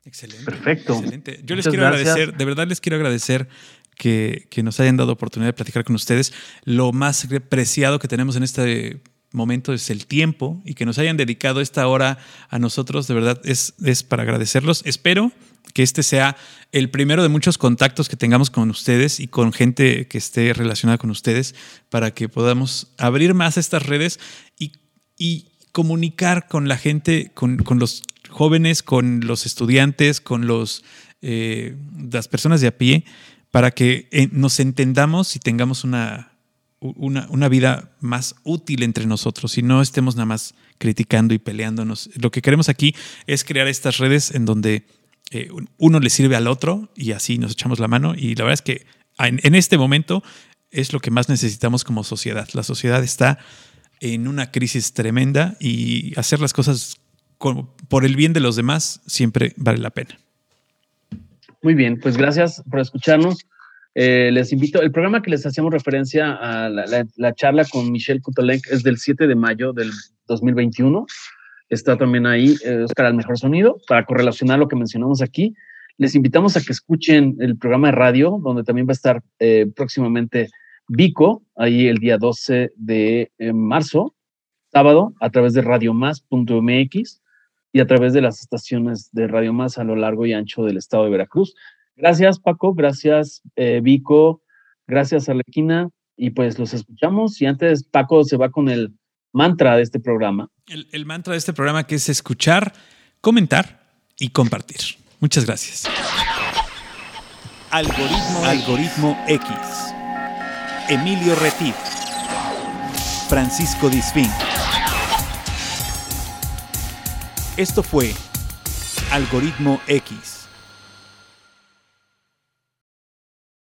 Excelente. Perfecto. Excelente. Yo les quiero agradecer, de verdad les quiero agradecer que, que, nos hayan dado oportunidad de platicar con ustedes. Lo más preciado que tenemos en este momento es el tiempo y que nos hayan dedicado esta hora a nosotros, de verdad es, es para agradecerlos. Espero que este sea el primero de muchos contactos que tengamos con ustedes y con gente que esté relacionada con ustedes para que podamos abrir más estas redes y, y comunicar con la gente, con, con, los jóvenes, con los estudiantes, con los, eh, las personas de a pie, para que eh, nos entendamos y tengamos una, una, una, vida más útil entre nosotros y no estemos nada más criticando y peleándonos. Lo que queremos aquí es crear estas redes en donde eh, uno le sirve al otro y así nos echamos la mano. Y la verdad es que en, este momento es lo que más necesitamos como sociedad. La sociedad está en una crisis tremenda y hacer las cosas por el bien de los demás siempre vale la pena. Muy bien, pues gracias por escucharnos. Eh, les invito, el programa que les hacíamos referencia a la, charla con Michelle Kutolenk es del 7 de mayo del 2021. Está también ahí eh, Oscar al Mejor Sonido para correlacionar lo que mencionamos aquí. Les invitamos a que escuchen el programa de radio, donde también va a estar eh, próximamente Vico, ahí el día 12 de marzo, sábado, a través de radiomás.mx y a través de las estaciones de Radio Más a lo largo y ancho del estado de Veracruz. Gracias, Paco. Gracias, eh, Vico. Gracias, Arlequina. Y pues los escuchamos. Y antes, Paco se va con el mantra de este programa. El, mantra de este programa que es escuchar, comentar y compartir. Muchas gracias. Algoritmo, Algoritmo X. Emilio Retif. Francisco Disfín. Esto fue Algoritmo X